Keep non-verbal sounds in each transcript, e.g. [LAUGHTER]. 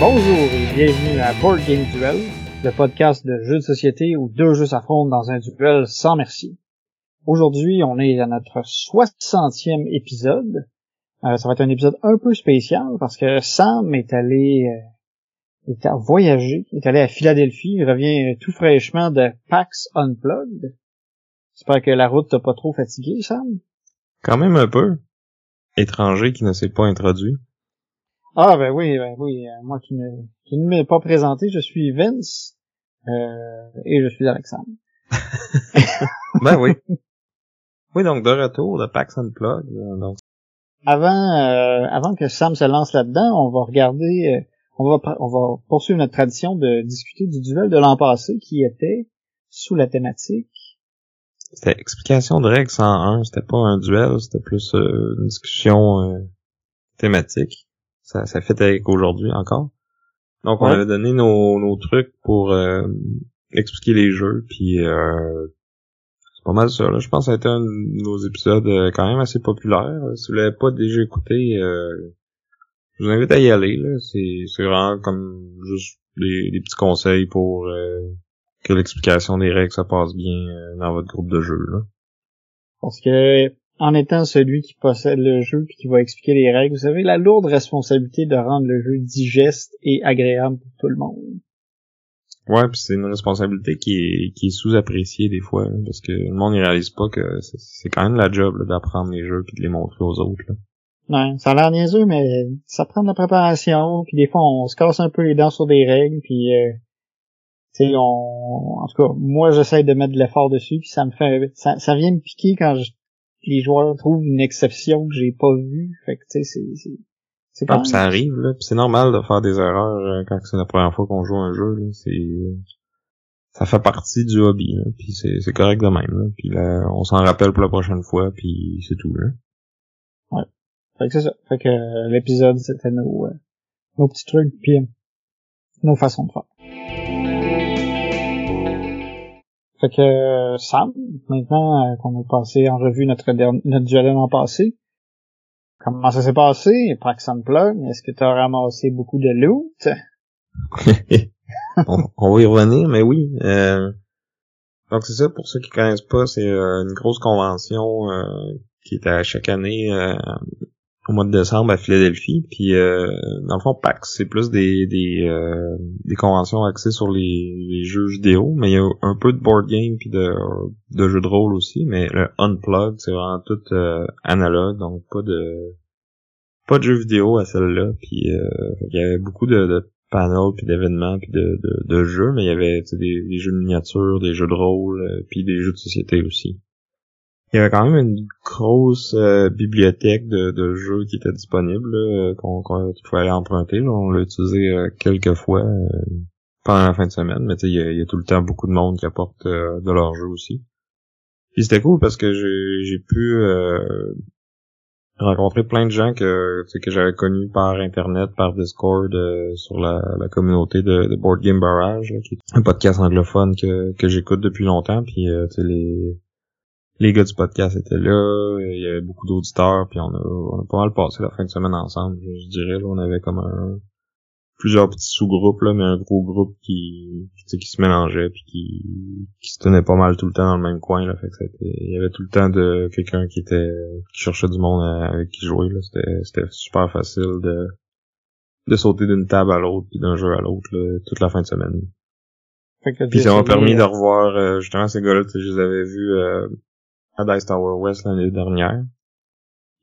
Bonjour et bienvenue à Board Game Duel, le podcast de jeux de société où deux jeux s'affrontent dans un duel sans merci. Aujourd'hui, on est à notre 60e épisode. Euh, ça va être un épisode un peu spécial parce que Sam est allé euh, est à voyager, est allé à Philadelphie, il revient tout fraîchement de PAX Unplugged. J'espère que la route t'a pas trop fatigué, Sam. Quand même un peu. Étranger qui ne s'est pas introduit. Ah ben oui, ben oui, euh, moi qui ne qui ne m'ai pas présenté, je suis Vince euh, et je suis Alexandre. [LAUGHS] ben oui. [LAUGHS] Oui, donc de retour de PAX Unplugged. euh, Donc, Avant euh, avant que Sam se lance là-dedans, on va regarder, euh, on va on va poursuivre notre tradition de discuter du duel de l'an passé qui était sous la thématique. c'était explication de règles 101. C'était pas un duel, c'était plus euh, une discussion euh, thématique. Ça, ça fait avec aujourd'hui encore. Donc on Ouais. avait donné nos, nos trucs pour euh, expliquer les jeux, puis euh, pas mal ça. Là. Je pense que ça a été un de nos épisodes euh, quand même assez populaire. Si vous l'avez pas déjà écouté, euh, je vous invite à y aller. C'est vraiment comme juste des, des petits conseils pour euh, que l'explication des règles se passe bien euh, dans votre groupe de jeu. Là. Parce que en étant celui qui possède le jeu puis qui va expliquer les règles, vous avez la lourde responsabilité de rendre le jeu digeste et agréable pour tout le monde. Ouais, c'est une responsabilité qui est, qui est sous-appréciée des fois, parce que le monde ne réalise pas que c'est- quand même la job d'apprendre les jeux puis de les montrer aux autres. Là. Ouais, ça a l'air niaiseux, mais ça prend de la préparation, puis des fois on se casse un peu les dents sur des règles, puis euh, on, en tout cas, moi j'essaie de mettre de l'effort dessus, puis ça me fait, ça, ça vient me piquer quand je- les joueurs trouvent une exception que j'ai pas vue, fait que tu sais, c'est, c'est, Ah, même- ça arrive, là, c'est normal de faire des erreurs euh, quand c'est la première fois qu'on joue à un jeu. Là, c'est euh, ça fait partie du hobby, là, puis c'est c'est correct de même. Là, puis là, on s'en rappelle pour la prochaine fois, puis c'est tout. Là. Fait que c'est ça. Fait que euh, l'épisode, c'était nos, euh, nos petits trucs, puis euh, nos façons de faire. Fait que euh, Sam, maintenant qu'on a passé en revue notre dernier, notre duel l'an passé, comment ça s'est passé, Pax Unplugged? Est-ce que tu as ramassé beaucoup de loot? [LAUGHS] on, va y revenir, mais oui. euh, donc c'est ça, pour ceux qui connaissent pas, c'est euh, une grosse convention euh, qui est à chaque année au mois de décembre à Philadelphie. Puis euh, dans le fond, PAX, c'est plus des des, euh, des conventions axées sur les, les jeux vidéo, mais il y a un peu de board game puis de, de jeux de rôle aussi. Mais le Unplugged, c'est vraiment tout euh, analogue, donc pas de pas de jeux vidéo à celle-là. Puis euh, qu'il y avait beaucoup de, de panels puis d'événements puis de, de, de jeux, mais il y avait des, des jeux de miniatures, des jeux de rôle, euh, puis des jeux de société aussi. Il y avait quand même une grosse euh, bibliothèque de, de jeux qui était disponible, euh, qu'on qu'il fallait emprunter. là. On l'a utilisé euh, quelques fois euh, pendant la fin de semaine, mais il y, a, il y a tout le temps beaucoup de monde qui apporte euh, de leur jeu aussi. Puis c'était cool parce que j'ai pu rencontrer plein de gens que que j'avais connus par internet, par Discord, sur la, la communauté de, de Board Game Barrage, là, qui est un podcast anglophone que, que j'écoute depuis longtemps. Puis les les gars du podcast étaient là, il y avait beaucoup d'auditeurs, puis on a, on a pas mal passé la fin de semaine ensemble, je, je dirais. Là, on avait comme un plusieurs petits sous-groupes, là, mais un gros groupe qui, qui, tu sais, qui se mélangeait puis qui, qui se tenait pas mal tout le temps dans le même coin. Là, fait que il y avait tout le temps de quelqu'un qui était qui cherchait du monde à- avec qui jouer. Là. C'était, c'était super facile de, de sauter d'une table à l'autre puis d'un jeu à l'autre là, toute la fin de semaine. Fait que Puis ça m'a essayé, permis de euh, revoir euh, justement ces gars-là, je les avais vus euh, à Dice Tower West l'année dernière.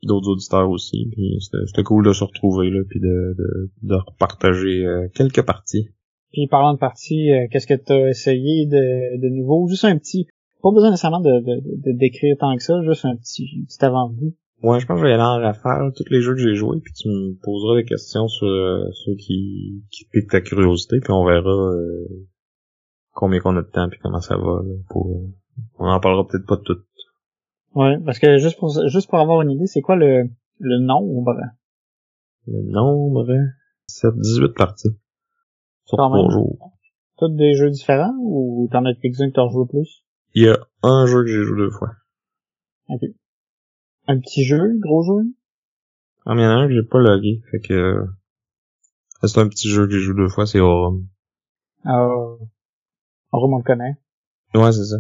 D'autres auditeurs aussi. Puis c'était, cool de se retrouver là, puis de, de, de repartager euh, quelques parties. Puis parlant de partie, euh, qu'est-ce que tu as essayé de, de nouveau? Juste un petit, pas besoin nécessairement de, de, de, de décrire tant que ça, juste un petit, petit avant-goût. Ouais, je pense que je vais aller en rafale tous les jeux que j'ai joués, puis tu me poseras des questions sur euh, ceux qui, qui piquent ta curiosité, puis on verra euh, combien qu'on a de temps, puis comment ça va. là, pour, euh, on en parlera peut-être pas de tout. Ouais, parce que juste pour juste pour avoir une idée, c'est quoi le, le nombre? Le nombre, c'est 18 parties. Sur trois jours. Tous des jeux différents ou t'en as quelques-uns que t'as rejoué plus? Il y a un jeu que j'ai joué deux fois. Ok. Un petit jeu, gros jeu? Ah, mais il y en a un que j'ai pas logué, fait que... euh, C'est un petit jeu que j'ai joué deux fois, c'est Aurum. Euh, on le connaît. Ouais, c'est ça.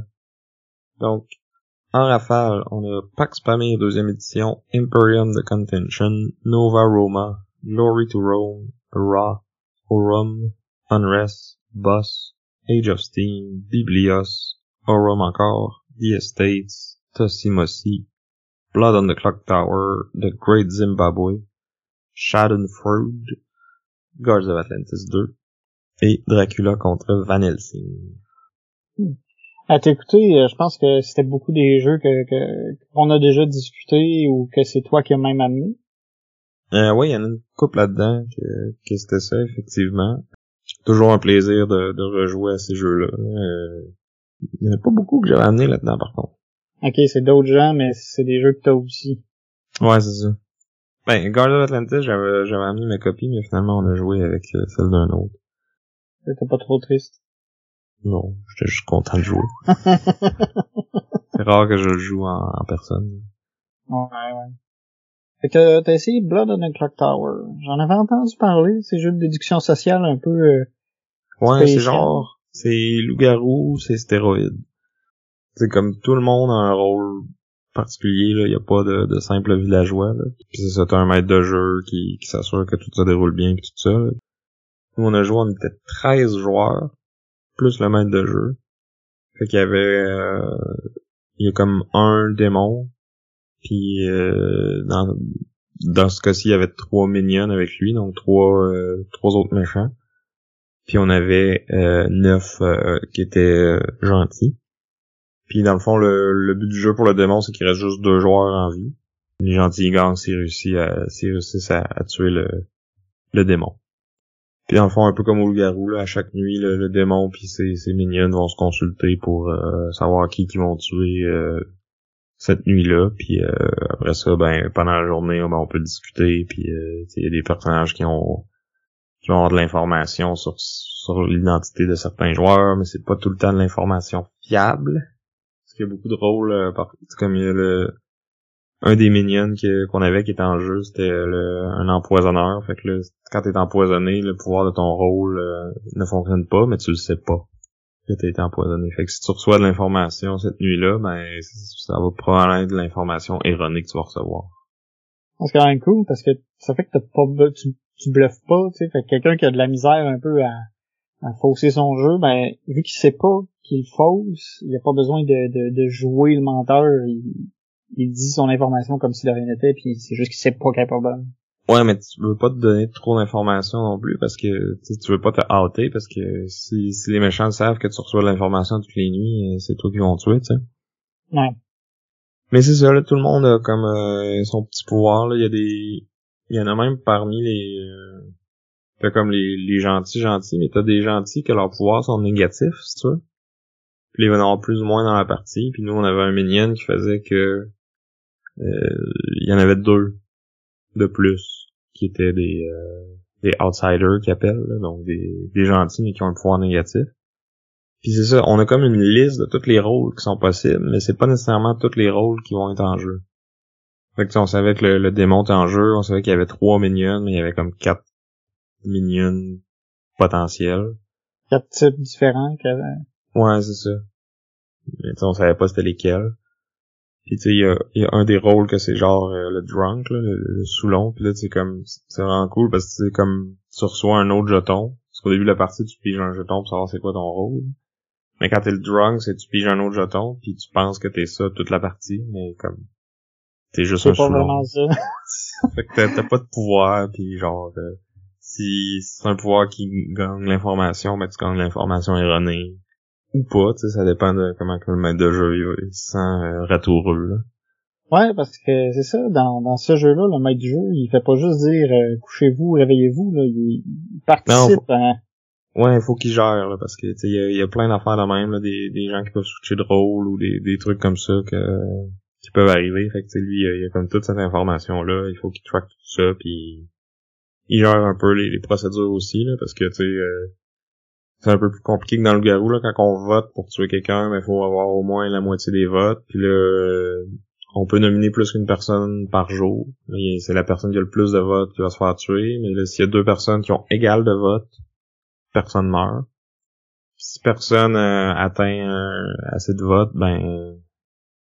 Donc, en rafale, on a Pax Pamir deuxième édition, Imperium the Contention, Nova Roma, Glory to Rome, Ra, Aurum, Unrest, Boss, Age of Steam, Biblios, Aurum encore, The Estates, Tossimosi, Blood on the Clock Tower, The Great Zimbabwe, Schadenfreude, Guards of Atlantis 2, et Dracula contre Van Helsing. À t'écouter, euh, je pense que c'était beaucoup des jeux que qu'on a déjà discuté ou que c'est toi qui as même amené. Euh, oui, il y en a une couple là-dedans que, que c'était ça, effectivement. Toujours un plaisir de, de rejouer à ces jeux-là. Euh, il y en a pas beaucoup que j'avais amené là-dedans, par contre. Ok, c'est d'autres gens, mais c'est des jeux que t'as aussi. Ouais, c'est ça. Ben, Guard of Atlantis, j'avais, j'avais amené ma copie, mais finalement, on a joué avec euh, celle d'un autre. T'es pas trop triste. Non, j'étais juste content de jouer. [LAUGHS] c'est rare que je le joue en, en personne. Ouais, ouais. Fait que t'as essayé Blood on the Clock Tower. J'en avais entendu parler, ces jeux de déduction sociale un peu... euh, Ouais, c'est genre, c'est loup-garou, c'est stéroïde. C'est comme tout le monde a un rôle particulier, là. Y a pas de, de simple villageois, là. Puis c'est ça, t'as un maître de jeu qui, qui s'assure que tout se déroule bien pis tout ça, là. Nous, on a joué, on était 13 joueurs, plus le maître de jeu. Fait qu'il y avait, euh, il y a comme un démon, puis euh, dans, dans ce cas-ci, il y avait trois minions avec lui, donc trois, euh, trois autres méchants. Puis on avait euh, neuf euh, qui étaient gentils. Puis dans le fond, le, le but du jeu pour le démon, c'est qu'il reste juste deux joueurs en vie. Les gentils gagnent s'ils réussissent à, s'ils réussissent à, à tuer le, le démon. Puis le fond, un peu comme au loup-garou, là, à chaque nuit, le, démon puis ses, ses minions vont se consulter pour euh, savoir qui qui vont tuer euh, cette nuit-là. Puis euh, après ça, ben pendant la journée, ben, on peut discuter. Puis euh, il y a des personnages qui ont qui vont avoir de l'information sur, sur l'identité de certains joueurs, mais c'est pas tout le temps de l'information fiable. Parce qu'il y a beaucoup de rôles, euh, par, comme il y a le, un des minions qu'on avait qui était en jeu, c'était le, un empoisonneur. Fait que là, quand t'es empoisonné, le pouvoir de ton rôle euh, ne fonctionne pas, mais tu le sais pas que t'as été empoisonné. Fait que si tu reçois de l'information cette nuit-là, ben ça va probablement être de l'information erronée que tu vas recevoir. C'est quand même cool parce que ça fait que t'as pas, tu, tu bluffes pas, tu sais. Fait que quelqu'un qui a de la misère un peu à, à fausser son jeu, ben, vu qu'il sait pas qu'il fausse, il a pas besoin de, jouer le menteur. Il dit son information comme si de rien n'était, puis c'est juste qu'il sait pas qu'elle est pas bonne. Ouais, mais tu veux pas te donner trop d'informations non plus parce que tu veux pas te hâter parce que si, si les méchants savent que tu reçois de l'information toutes les nuits, euh, c'est toi qui vont tuer, tu sais. Ouais. Mais c'est ça, là, tout le monde a comme euh, son petit pouvoir, là. Il y a des. Il y en a même parmi les. Euh... T'as comme les, les gentils gentils, mais t'as des gentils que leurs pouvoirs sont négatifs, si tu veux. Puis en avoir plus ou moins dans la partie. Puis nous, on avait un minion qui faisait que il y en avait deux de plus qui étaient des euh, des outsiders qui appellent, là, donc des, des gentils mais qui ont un pouvoir négatif. Puis c'est ça, on a comme une liste de tous les rôles qui sont possibles, mais c'est pas nécessairement tous les rôles qui vont être en jeu. Fait que on savait que le, le démon était en jeu, on savait qu'il y avait trois minions, mais il y avait comme quatre minions potentiels. Quatre types différents que, Ouais, c'est ça. Mais on savait pas c'était lesquels. Puis tu sais, il y a, il y a un des rôles que c'est genre euh, le drunk, là, le, le saoulon. Puis là, c'est comme c'est vraiment cool parce que c'est comme tu reçois un autre jeton. Parce qu'au début de la partie, tu piges un jeton pour savoir c'est quoi ton rôle. Mais quand t'es le drunk, c'est tu piges un autre jeton, puis tu penses que t'es ça toute la partie, mais comme t'es juste c'est un pas vraiment ça. [LAUGHS] [LAUGHS] Fait que t'as- t'as pas de pouvoir, puis genre, euh, si c'est un pouvoir qui gagne l'information, ben tu gagnes l'information erronée. Ou pas, tu sais, ça dépend de comment que le maître de jeu il, se sent euh, ratoureux, là. Ouais, parce que c'est ça, dans, dans ce jeu-là, le maître du jeu, il fait pas juste dire euh, couchez-vous, réveillez-vous, là, il, il participe à... Ouais, il faut qu'il gère, là, parce que, tu sais, il y a, y a plein d'affaires de même, là, des, des gens qui peuvent switcher de rôle ou des, des trucs comme ça que qui peuvent arriver. Fait que lui, il y a comme toute cette information-là, il faut qu'il track tout ça, puis il gère un peu les, procédures aussi, là, parce que tu sais, euh, c'est un peu plus compliqué que dans le garou, là, quand on vote pour tuer quelqu'un, mais il faut avoir au moins la moitié des votes, puis là, euh, on peut nominer plus qu'une personne par jour. C'est la personne qui a le plus de votes qui va se faire tuer, mais là, s'il y a deux personnes qui ont égal de votes, personne meurt. si personne euh, atteint assez de votes, ben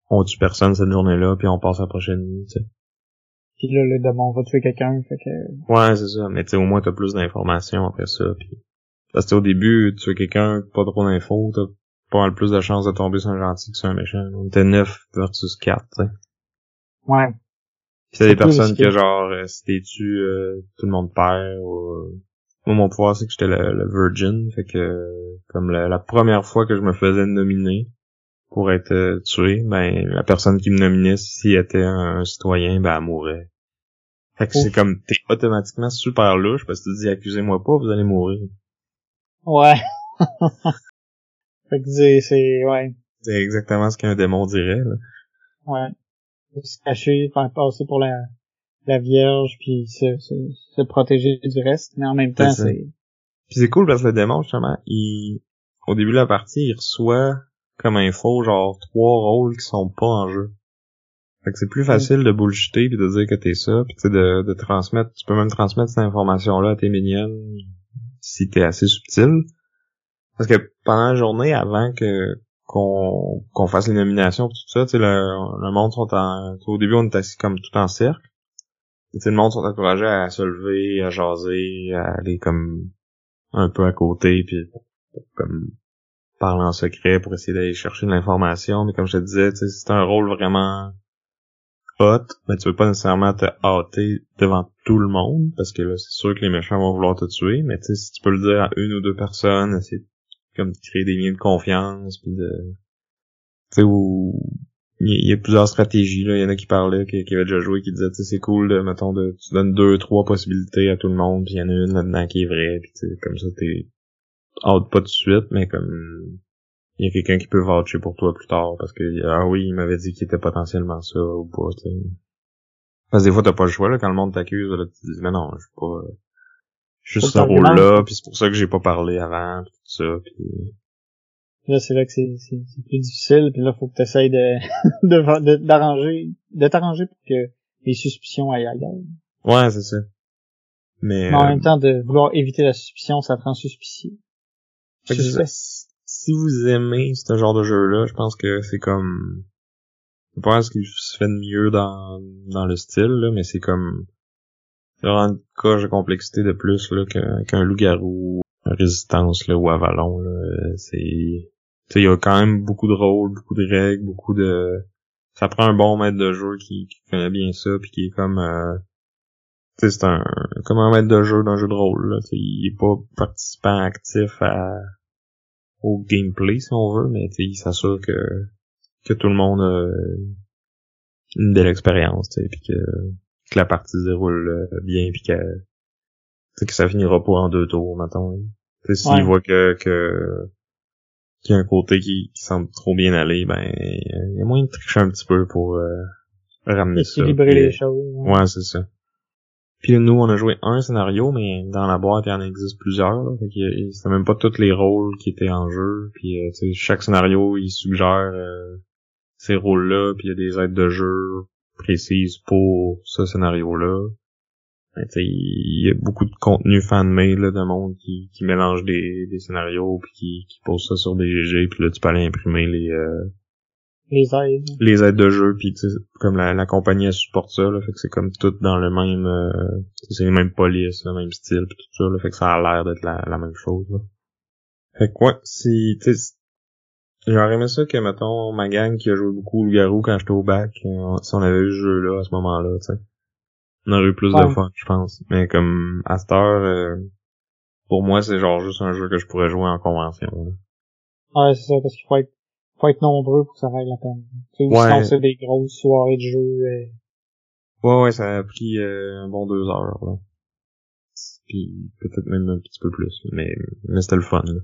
on tue personne cette journée-là, puis on passe à la prochaine nuit, tu sais. Puis là, le démon va tuer quelqu'un, fait que... Ouais, c'est ça. Mais tu sais, au moins, t'as plus d'informations après ça, puis... Parce que au début, tuer quelqu'un, pas trop d'infos, t'as pas mal plus de chances de tomber sur un gentil que sur un méchant. On était 9 versus 4, tu sais. Ouais. T'as des personnes qui, genre, euh, si t'es tu euh, tout le monde perd, ou... Euh, moi, mon pouvoir, c'est que j'étais le, virgin, fait que, comme la, la première fois que je me faisais nominer, pour être euh, tué, ben la personne qui me nominait, s'il était un, citoyen, ben elle mourrait. Fait que c'est comme t'es automatiquement super louche parce que tu dis accusez-moi pas, vous allez mourir. Ouais. [LAUGHS] fait que c'est ouais. C'est exactement ce qu'un démon dirait là. Ouais. Se cacher, faire passer pour la la vierge puis se, se, se protéger du reste, mais en même temps c'est. Puis c'est cool parce que le démon justement, il au début de la partie, il reçoit comme info genre trois rôles qui sont pas en jeu. Fait que c'est plus facile de bullshiter puis de dire que t'es ça, puis tu de, de transmettre, tu peux même transmettre cette information-là à tes minions si t'es assez subtil. Parce que pendant la journée, avant que qu'on qu'on fasse les nominations tout ça, tu sais, le, le monde sont en... Au début, on est assis comme tout en cercle. Tu sais, le monde sont encouragés à se lever, à jaser, à aller comme un peu à côté, puis comme parle en secret pour essayer d'aller chercher de l'information, mais comme je te disais, c'est un rôle vraiment hot, mais tu veux pas nécessairement te hâter devant tout le monde, parce que là, c'est sûr que les méchants vont vouloir te tuer, mais tu si tu peux le dire à une ou deux personnes, essayer de, comme créer des liens de confiance, puis de... Tu sais, où... Il y a plusieurs stratégies, là. Il y en a qui parlaient, qui, qui avaient déjà joué, qui disaient, tu sais, c'est cool de, mettons, de, tu donnes deux, trois possibilités à tout le monde, puis il y en a une là-dedans qui est vraie, puis tu sais, comme ça, t'es, hâte pas tout de suite, mais comme il y a quelqu'un qui peut voucher pour toi plus tard parce que ah oui, il m'avait dit qu'il était potentiellement ça ou pas, tu sais. Parce que des fois t'as pas le choix là quand le monde t'accuse, là tu dis mais non, je suis pas je suis ce rôle-là, puis c'est pour ça que j'ai pas parlé avant, pis tout ça, puis là c'est là que c'est c'est plus difficile, puis là faut que tu essayes [LAUGHS] de d'arranger de, t'arranger pour que les suspicions aillent ailleurs. Ouais, c'est ça. Mais, en même euh, temps de vouloir éviter la suspicion, ça te rend suspicieux si vous aimez ce genre de jeu-là, je pense que c'est comme... Je pense ce qu'il se fait de mieux dans, dans le style, là, mais c'est comme... C'est vraiment une coche de complexité de plus là qu'un loup-garou, résistance là, ou avalon. Là. C'est... il y a quand même beaucoup de rôles, beaucoup de règles, beaucoup de... Ça prend un bon maître de jeu qui, qui connaît bien ça, puis qui est comme... Euh... c'est un comme un maître de jeu d'un jeu de rôle. Là. il est pas participant actif à au gameplay si on veut, mais il s'assure que que tout le monde a une belle expérience, puis que, que la partie se déroule euh, bien, puis que que ça finira pas en deux tours, maintenant. S'il voit que que qu'il y a un côté qui, qui semble trop bien aller, ben il y a moyen de tricher un petit peu pour euh, ramener ça. Équilibrer les choses. Ouais, c'est ça. Puis nous, on a joué un scénario, mais dans la boîte, il y en existe plusieurs. Là, fait c'était même pas tous les rôles qui étaient en jeu. Puis euh, chaque scénario, il suggère euh, ces rôles-là, puis il y a des aides de jeu précises pour ce scénario-là. Il y a beaucoup de contenu fan-made de monde qui, qui mélange des, des scénarios puis qui, qui pose ça sur des GG puis là tu peux aller imprimer les euh, les aides. Les aides de jeu, puis comme la, la compagnie elle supporte ça, là, fait que c'est comme tout dans le même, euh, c'est les mêmes polices, le même style, pis tout ça, là, fait que ça a l'air d'être la, la même chose. Là. Fait que ouais, si, tu j'aurais aimé ça que, mettons, ma gang qui a joué beaucoup le garou quand j'étais au bac, euh, si on avait eu ce jeu-là à ce moment-là, tu sais. On aurait eu plus de fun, je pense. Mais comme, à cette heure, euh, pour moi, c'est genre juste un jeu que je pourrais jouer en convention. Là. Ouais, c'est ça, parce qu'il faut être faut être nombreux pour que ça vaille la peine. Tu sais, c'est des grosses soirées de jeu. Euh... Ouais, ouais, ça a pris euh, un bon deux heures, là. Puis peut-être même un petit peu plus, mais, mais c'était le fun, là.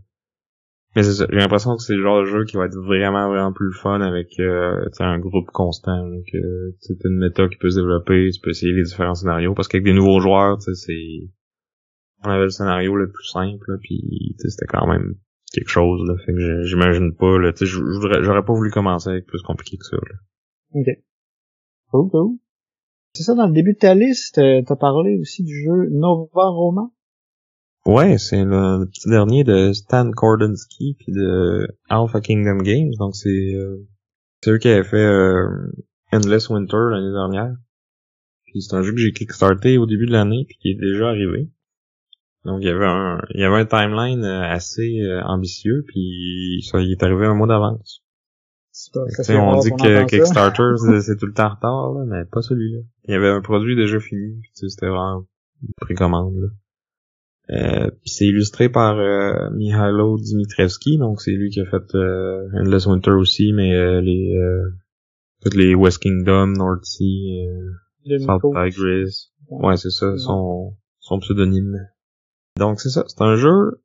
Mais c'est ça, j'ai l'impression que c'est le genre de jeu qui va être vraiment, vraiment plus fun avec euh, un groupe constant. Que c'est une méta qui peut se développer, tu peux essayer les différents scénarios. Parce qu'avec des nouveaux joueurs, c'est. On avait le scénario le plus simple, puis c'était quand même quelque chose. Là, fait que j'imagine pas. Là, j'aurais pas voulu commencer avec plus compliqué que ça. Là. Ok. Cool, cool. C'est ça, dans le début de ta liste, euh, t'as parlé aussi du jeu Nova Roma? Ouais, c'est le petit dernier de Stan Kordonski puis de Alpha Kingdom Games. Donc c'est euh, c'est eux qui avaient fait euh, Endless Winter l'année dernière. Puis c'est un jeu que j'ai kickstarté au début de l'année puis qui est déjà arrivé. Donc il y avait un il y avait un timeline euh, assez euh, ambitieux puis ça il est arrivé un mois d'avance. on dit que Kickstarter [LAUGHS] c'est tout le temps en retard là, mais pas celui-là. Il y avait un produit déjà fini, c'était vraiment une précommande là. Euh, c'est illustré par euh, Mihailo donc c'est lui qui a fait euh, Endless Winter aussi, mais euh, les euh, toutes les West Kingdom, North Sea, South Tigris. Ouais, c'est ça, son, son pseudonyme. Donc c'est ça, c'est un jeu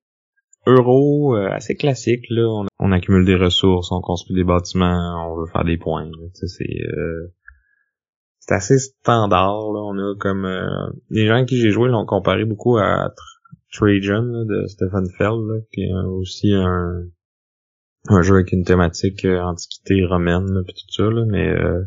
euro assez classique là. On, accumule des ressources, on construit des bâtiments, on veut faire des points. C'est c'est assez standard là. On a comme les gens qui j'ai joué l'ont comparé beaucoup à Trajan de Stephen Feld, qui est aussi un, un jeu avec une thématique euh, antiquité romaine là, tout ça, là, mais euh,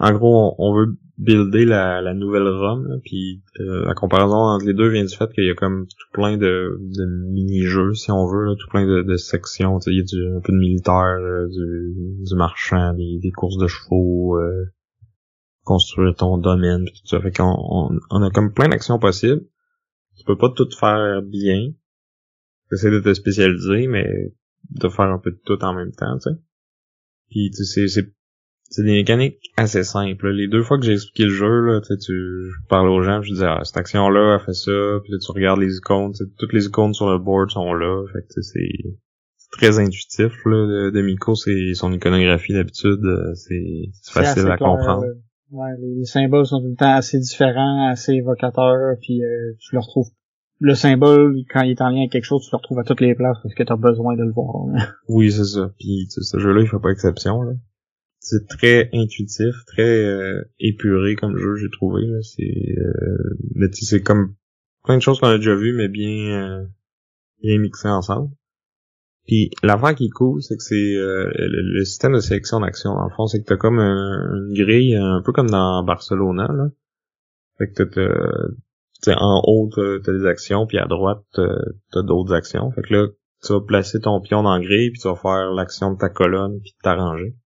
en gros, on, veut builder la, la nouvelle Rome, puis euh, la comparaison entre les deux vient du fait qu'il y a comme tout plein de, de mini-jeux, si on veut, là, tout plein de, de sections. Il y a du, un peu de militaire, du, du marchand, des, des, courses de chevaux, construire ton domaine, tout ça. Fait qu'on on, on a comme plein d'actions possibles tu peux pas tout faire bien. Essayer de te spécialiser, mais de faire un peu de tout en même temps, tu sais. Puis c'est c'est des mécaniques assez simples. Les deux fois que j'ai expliqué le jeu, là, tu tu je aux gens, je disais ah, cette action-là, elle fait ça, puis là, tu regardes les icônes, toutes les icônes sur le board sont là. Fait que c'est très intuitif là, de, Miko, c'est son iconographie d'habitude, euh, c'est facile à comprendre. Ouais, les symboles sont tout le temps assez différents, assez évocateurs, puis euh, tu le retrouves. Le symbole, quand il est en lien avec quelque chose, tu le retrouves à toutes les places parce que tu as besoin de le voir. oui, c'est ça. Puis ce jeu-là, il fait pas exception. Là. C'est très intuitif, très euh, épuré comme jeu, j'ai trouvé. C'est, euh, c'est comme plein de choses qu'on a déjà vues, mais bien, euh, bien mixées ensemble. Puis l'affaire qui est cool, c'est que c'est euh, le, système de sélection d'action. Dans le fond, c'est que t'as comme une grille, un peu comme dans Barcelona, là. Fait que t'as, en haut, t'as, des actions, puis à droite, t'as, d'autres actions. Fait que là, tu vas placer ton pion dans la grille, puis tu vas faire l'action de ta colonne, puis t'arranger.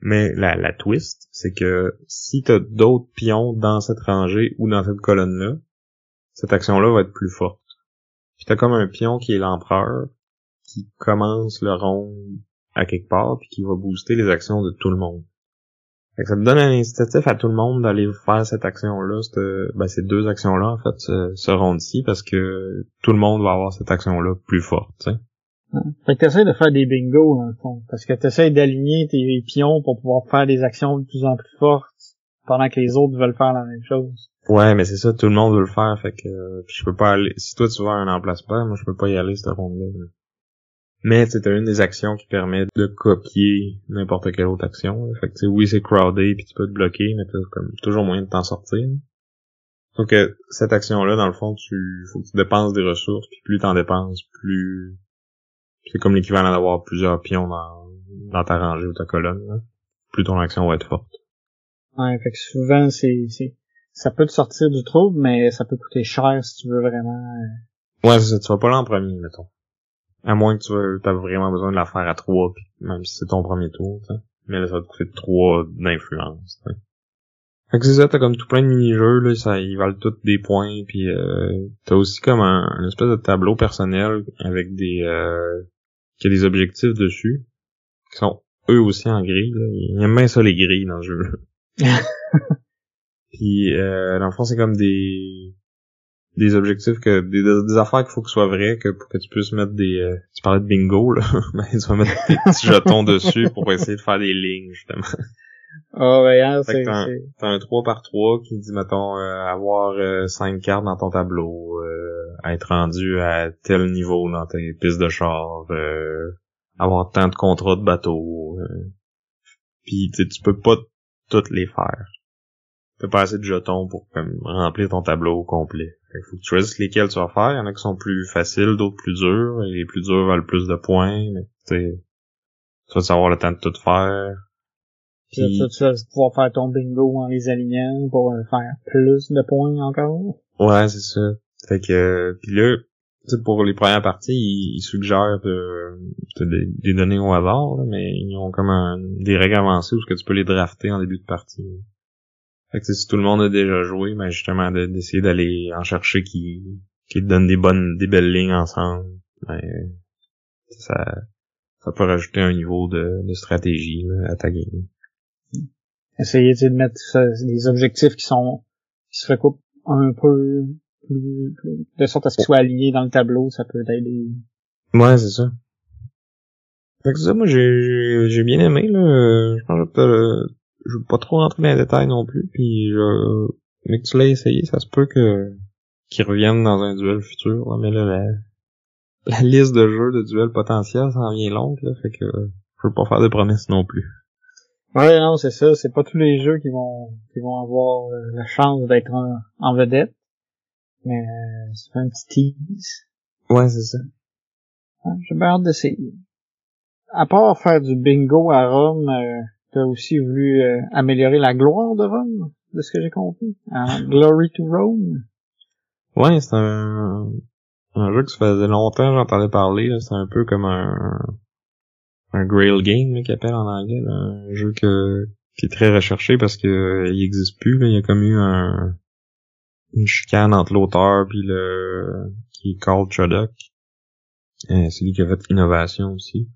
Mais la, twist, c'est que si t'as d'autres pions dans cette rangée ou dans cette colonne-là, cette action-là va être plus forte. Puis t'as comme un pion qui est l'empereur, qui commence le rond à quelque part puis qui va booster les actions de tout le monde. Fait que ça te donne un incitatif à tout le monde d'aller faire cette action-là, ben, ces deux actions-là, en fait, ce, ce rond-ci, parce que tout le monde va avoir cette action-là plus forte, tu sais. Fait que t'essaies de faire des bingos, dans le fond. Parce que t'essaies d'aligner tes pions pour pouvoir faire des actions de plus en plus fortes, pendant que les autres veulent faire la même chose. Ouais, mais c'est ça, tout le monde veut le faire, fait que, je peux pas aller, si toi tu veux un emplacement, moi je peux pas y aller, cette ronde-là. là mais c'est une des actions qui permet de copier n'importe quelle autre action. Fait que oui, c'est crowded puis tu peux te bloquer, mais t'as comme toujours moyen de t'en sortir. Donc euh, cette action-là, dans le fond, tu faut que tu dépenses des ressources, puis plus t'en dépenses, plus c'est comme l'équivalent d'avoir plusieurs pions dans, dans ta rangée ou ta colonne. Plus ton action va être forte. Ouais, fait que souvent c'est ça peut te sortir du trouble, mais ça peut coûter cher si tu veux vraiment. Euh, ouais, ça, tu vas pas là en premier, mettons. À moins que tu aies vraiment besoin de la faire à trois, même si c'est ton premier tour, t'sais. Mais là, ça va te coûter trois d'influence, Fait que c'est ça, t'as comme tout plein de mini-jeux, là, ça, ils valent tous des points, puis euh, t'as aussi comme un, espèce de tableau personnel avec des... Euh, qui a des objectifs dessus, qui sont eux aussi en gris, là. Ils aiment bien ça, les gris, dans le jeu. [LAUGHS] puis, euh, dans le fond, c'est comme des des objectifs que des, des affaires qu'il faut que ce soit vrai que pour que tu puisses mettre des euh, tu parlais de bingo là mais [LAUGHS] tu vas mettre des [LAUGHS] petits jetons dessus pour essayer de faire des lignes justement Ah ouais, hein, c'est... t'as un- c'est- T'as un 3 par 3 qui dit, mettons, euh, avoir euh, 5 cartes dans ton tableau, euh, être rendu à tel niveau dans tes pistes de char, euh, avoir tant de contrats de bateau. Euh, Puis tu tu peux pas toutes les faire. T'as pas assez de jetons pour comme, remplir ton tableau au complet. Que faut que tu choisisses lesquels tu vas faire. Il y en a qui sont plus faciles, d'autres plus durs. Et les plus durs valent plus de points. Mais tu sais, tu vas avoir le temps de tout faire. Puis- tu vas pouvoir faire ton bingo en les alignant pour euh, faire plus de points encore. Ouais, c'est ça. Fait que euh, puis là, pour les premières parties, ils, suggèrent de, de- de- des données au hasard, là, mais ils ont comme un, des règles avancées où que tu peux les drafter en début de partie. Fait que si tout le monde a déjà joué, ben justement de- d'essayer d'aller en chercher qui qui te donnent des bonnes des belles lignes ensemble. Ben, ça ça peut rajouter un niveau de, de stratégie là, à ta game. Essayer de mettre ça- des objectifs qui sont qui se recoupent un peu plus, plus- de sorte à ce qu'ils soient alignés dans le tableau, ça peut aider. Ouais, c'est ça. Fait que ça, moi, j'ai, j'ai- bien aimé, là. Euh, Je pense que je veux pas trop rentrer dans les détails non plus, puis je, mais que tu l'as essayé, ça se peut que, qu'ils reviennent dans un duel futur, là, mais là, la, la liste de jeux de duels potentiels s'en vient longue, là, fait que, je veux pas faire de promesses non plus. Ouais, non, c'est ça. C'est pas tous les jeux qui vont qui vont avoir euh, la chance d'être en, en vedette. Mais euh, ça fait un petit tease? Ouais, c'est ça. J'ai bien hâte d'essayer. À part faire du bingo à Rome, euh, t'as aussi voulu euh, améliorer la gloire de Rome, de ce que j'ai compris. En Glory to Rome. Ouais, c'est un, un jeu que ça faisait longtemps j'entendais parler. C'est un peu comme un, un Grail Game, qu'ils appellent en anglais, là. Un jeu que, qui est très recherché parce que euh, il existe plus, là. Il y a comme eu un, une chicane entre l'auteur puis le, qui est Carl Chodok. Euh, c'est lui qui a fait Innovation aussi.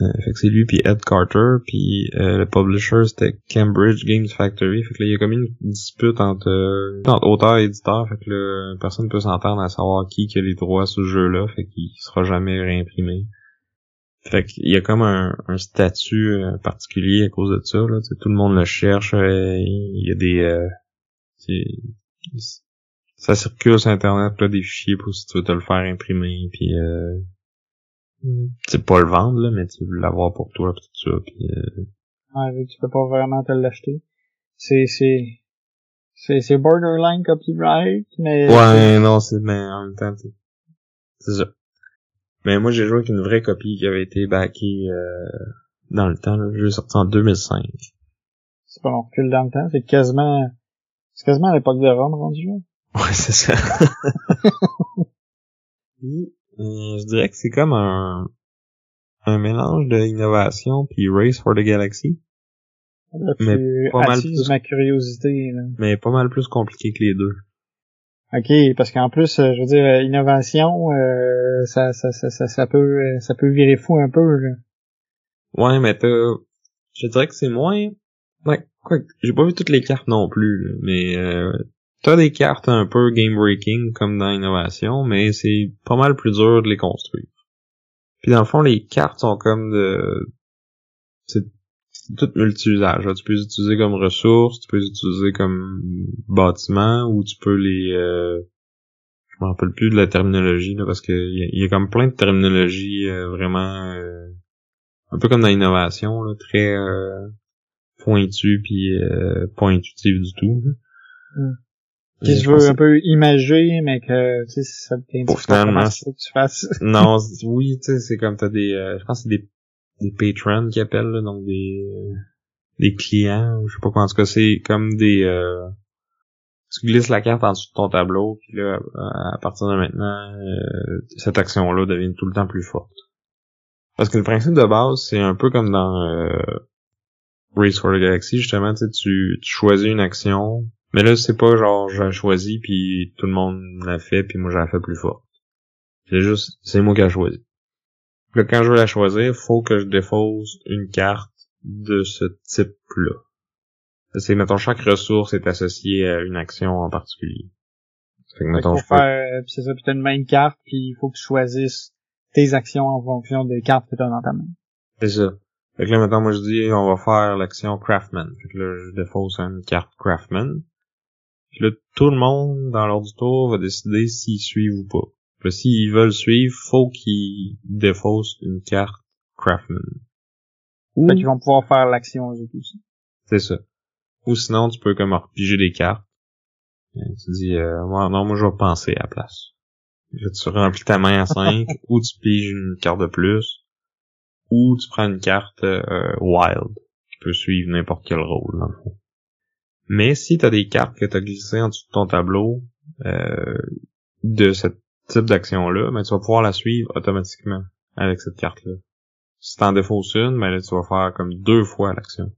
Euh, fait que c'est lui puis Ed Carter puis euh, le publisher c'était Cambridge Games Factory. Fait que là il y a comme une dispute entre, euh, entre auteur et éditeur. Fait que là, personne peut s'entendre à savoir qui qui a les droits sur ce jeu-là. Fait qu'il sera jamais réimprimé. Fait qu'il y a comme un, un statut euh, particulier à cause de ça là. Tout le monde le cherche euh, il y a des ça circule sur internet là des fichiers pour si tu veux te le faire imprimer puis euh, c'est pas le vendre là mais tu veux l'avoir pour toi pis tout ça puis euh, Ouais, tu peux pas vraiment te l'acheter. C'est, c'est, c'est, c'est borderline copyright, mais... ouais non c'est mais en même temps c'est c'est ça mais moi j'ai joué avec une vraie copie qui avait été backée euh, dans le temps là. le jeu est sorti en 2005 C'est pas long recul dans le temps. C'est quasiment, c'est quasiment à l'époque de Rome rendu là. ouais c'est ça [LAUGHS] Puis, euh, je dirais que c'est comme un un mélange de innovation puis Race for the Galaxy Là, Mais pas mal plus. ma curiosité, là. mais pas mal plus compliqué que les deux OK, parce qu'en plus, euh, je veux dire, euh, innovation, euh, ça, ça, ça, ça, ça peut, ça peut virer fou un peu, là. Ouais, mais t'as... Je dirais que c'est moins... Ouais, quoi, j'ai pas vu toutes les cartes non plus, mais euh, t'as des cartes un peu game-breaking comme dans Innovation, mais c'est pas mal plus dur de les construire. Puis dans le fond, les cartes sont comme de... C'est tout multi-usage. Tu peux les utiliser comme ressources, tu peux les utiliser comme bâtiments, ou tu peux les... Euh... Je me rappelle plus de la terminologie, là, parce que il y, a- y a comme plein de terminologies euh, vraiment... euh, un peu comme dans l'innovation, très euh, pointu puis euh, pas intuitif du tout. Là. Mm. Qui se je veut un peu imager, mais que, tu sais, ça Pour pas finalement, que tu fasses. [LAUGHS] non, oui, tu sais, c'est comme t'as des, euh, je pense que c'est des des patrons qui appellent, là, donc des euh, des clients, je sais pas quoi. En tout cas, c'est comme des euh, tu glisses la carte en dessous de ton tableau, puis là, à partir de maintenant, euh, cette action-là devient tout le temps plus forte. Parce que le principe de base, c'est un peu comme dans euh, Race for the Galaxy, justement, tu, tu choisis une action, mais là, c'est pas genre, j'ai choisi, puis tout le monde l'a fait, puis moi, j'ai fait plus fort. C'est juste, c'est moi qui ai choisi. Là, quand je veux la choisir, faut que je défausse une carte de ce type-là. C'est, mettons, chaque ressource est associée à une action en particulier. Fait que, mettons, je faire, euh, c'est ça, puis t'as une main carte, puis il faut que tu choisisses tes actions en fonction des cartes que t'as dans ta main. C'est ça. Fait que là, maintenant, moi, je dis, on va faire l'action Craftman. Fait que là, je défausse une carte Craftman. Puis là, tout le monde, dans l'ordre du tour, va décider s'ils suivent ou pas. Puis s'ils veulent suivre, faut qu'ils défaussent une carte Craftman. Ou... Fait qu'ils vont pouvoir faire l'action eux aussi. C'est ça. Ou sinon, tu peux comme repiger des cartes. Et tu dis, euh, non, moi, je vais penser à la place. Là, tu remplis ta main à 5, [LAUGHS] ou tu piges une carte de plus, ou tu prends une carte euh, wild, qui peut suivre n'importe quel rôle, dans le. Mais si tu as des cartes que tu glissées en dessous de ton tableau euh, de ce type d'action-là, ben, tu vas pouvoir la suivre automatiquement avec cette carte-là. Si t'en défausses une, ben là, tu vas faire comme deux fois l'action.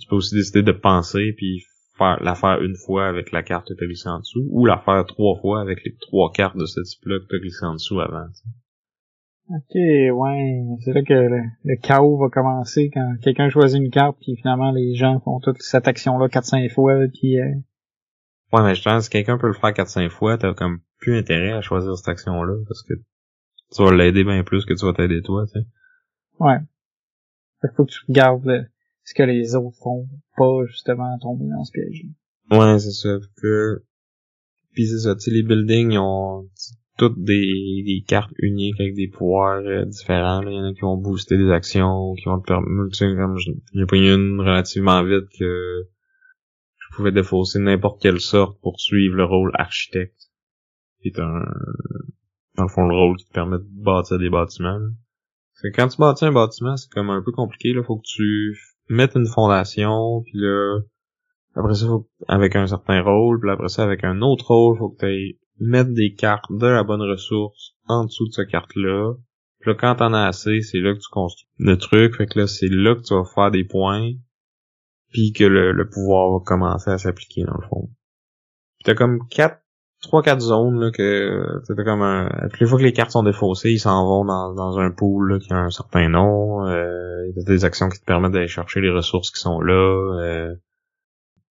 Tu peux aussi décider de penser puis faire la faire une fois avec la carte que tu as glissée en dessous, ou la faire trois fois avec les trois cartes de ce type-là que tu as glissé en dessous avant. Ok, ouais. C'est là que le, chaos va commencer quand quelqu'un choisit une carte puis finalement les gens font toute cette action-là 4-5 fois puis euh... Ouais, mais je pense que quelqu'un peut le faire 4-5 fois, t'as comme plus intérêt à choisir cette action-là parce que tu vas l'aider bien plus que tu vas t'aider toi, tu sais. Ouais. Fait faut que tu regardes ce que les autres font, pas justement tomber dans ce piège. Ouais, c'est ça. Que... Puis c'est ça, tu sais, les buildings, ils ont toutes des, des cartes uniques avec des pouvoirs euh, différents. Il y en a qui vont booster des actions, qui vont te permettre, comme j'ai pris une relativement vite que je pouvais défausser n'importe quelle sorte pour suivre le rôle architecte. Qui est un, dans le fond, le rôle qui te permet de bâtir des bâtiments. C'est quand tu bâtis un bâtiment, c'est comme un peu compliqué, là. Faut que tu mettes une fondation, puis là, après ça, faut, avec un certain rôle, puis après ça, avec un autre rôle, faut que tu mettre des cartes de la bonne ressource en dessous de cette carte-là. Puis là, quand t'en as assez, c'est là que tu construis le truc. Fait que là, c'est là que tu vas faire des points. Puis que le, pouvoir va commencer à s'appliquer, dans le fond. Puis t'as comme quatre, trois, quatre zones, là, que t'as comme un... Puis les fois que les cartes sont défaussées, ils s'en vont dans, dans un pool, là, qui a un certain nom. Euh, y des actions qui te permettent d'aller chercher les ressources qui sont là. Euh,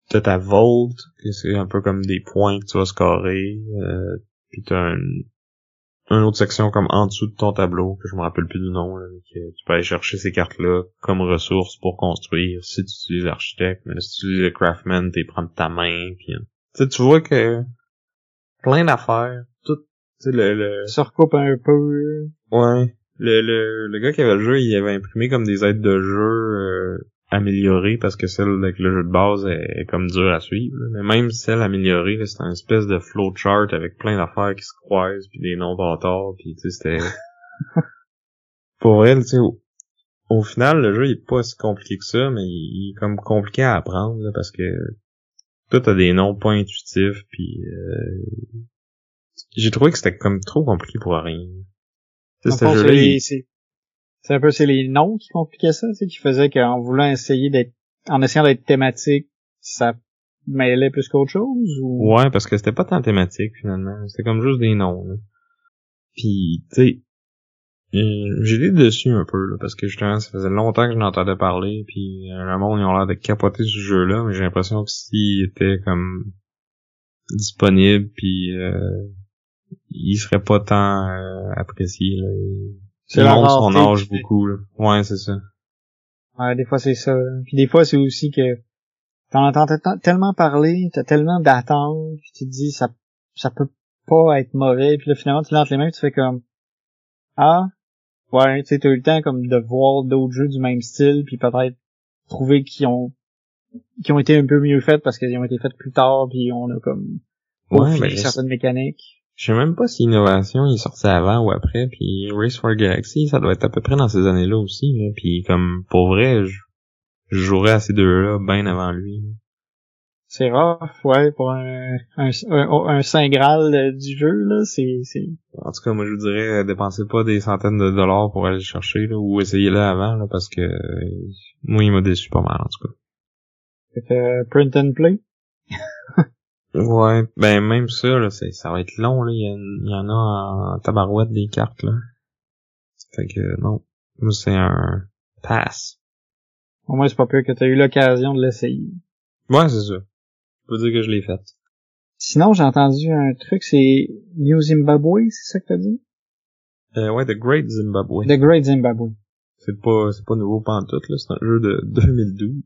t'as ta vault, que c'est un peu comme des points que tu vas scorer, euh, puis t'as une, une autre section comme en dessous de ton tableau, que je me rappelle plus du nom, là, que tu peux aller chercher ces cartes-là comme ressources pour construire si tu utilises l'architecte, mais si tu utilises le craftman, t'es prendre ta main, puis tu vois que plein d'affaires, tout, tu sais, le, le... Ça recoupe un peu. Ouais. Le, le, le gars qui avait le jeu, il avait imprimé comme des aides de jeu euh, améliorée parce que celle avec le jeu de base est, comme dur à suivre. Mais même celle améliorée, c'est un espèce de flowchart avec plein d'affaires qui se croisent puis des noms bâtards puis tu sais c'était [LAUGHS] pour elle, tu sais au, final le jeu il est pas si compliqué que ça mais il, est comme compliqué à apprendre parce que tout a des noms pas intuitifs puis euh, j'ai trouvé que c'était comme trop compliqué pour rien. Tu sais, ce jeu-là, c'est un peu c'est les noms qui compliquaient ça, tu qui faisaient qu'en voulant essayer d'être en essayant d'être thématique, ça mêlait plus qu'autre chose ou? Ouais, parce que c'était pas tant thématique finalement, c'était comme juste des noms. Là. Puis tu sais euh, j'ai lu dessus un peu là, parce que justement ça faisait longtemps que je n'entendais parler puis euh, le monde ils ont l'air de capoter ce jeu là mais j'ai l'impression que s'il était comme disponible puis euh, il serait pas tant euh, apprécié là. C'est le monde son âge beaucoup, là. Ouais, c'est ça. Ouais, des fois c'est ça. Puis des fois c'est aussi que t'en entends tellement parler, t'as tellement d'attentes, puis tu te dis ça ça peut pas être mauvais, puis là finalement tu lances les mains, tu fais comme ah ouais, tu sais t'as eu le temps comme de voir d'autres jeux du même style, puis peut-être trouver qui ont qui ont été un peu mieux faits parce qu'ils ont été faits plus tard, puis on a comme ouais, mais certaines mécaniques. Je sais même pas si Innovation il est sorti avant ou après, puis Race for Galaxy, ça doit être à peu près dans ces années-là aussi, là. puis comme pour vrai, je, jouerais à ces deux-là bien avant lui. C'est rare, ouais, pour un, un, un, Saint Graal du jeu, là, c'est, c'est... En tout cas, moi, je vous dirais, euh, dépensez pas des centaines de dollars pour aller le chercher, là, ou essayez-le avant, là, parce que, moi, il m'a déçu pas mal, en tout cas. Fait print and play? [LAUGHS] Ouais, ben même ça, là, ça va être long, là. Il y, en a en tabarouette des cartes, là. Fait que non. Moi, c'est un pass. Au moins, c'est pas pire que t'as eu l'occasion de l'essayer. Ouais, c'est ça. Je peux dire que je l'ai fait. Sinon, j'ai entendu un truc, c'est New Zimbabwe, c'est ça que t'as dit? Euh, ouais, The Great Zimbabwe. The Great Zimbabwe. c'est pas c'est pas nouveau pantoute, là, c'est un jeu de [LAUGHS] 2012.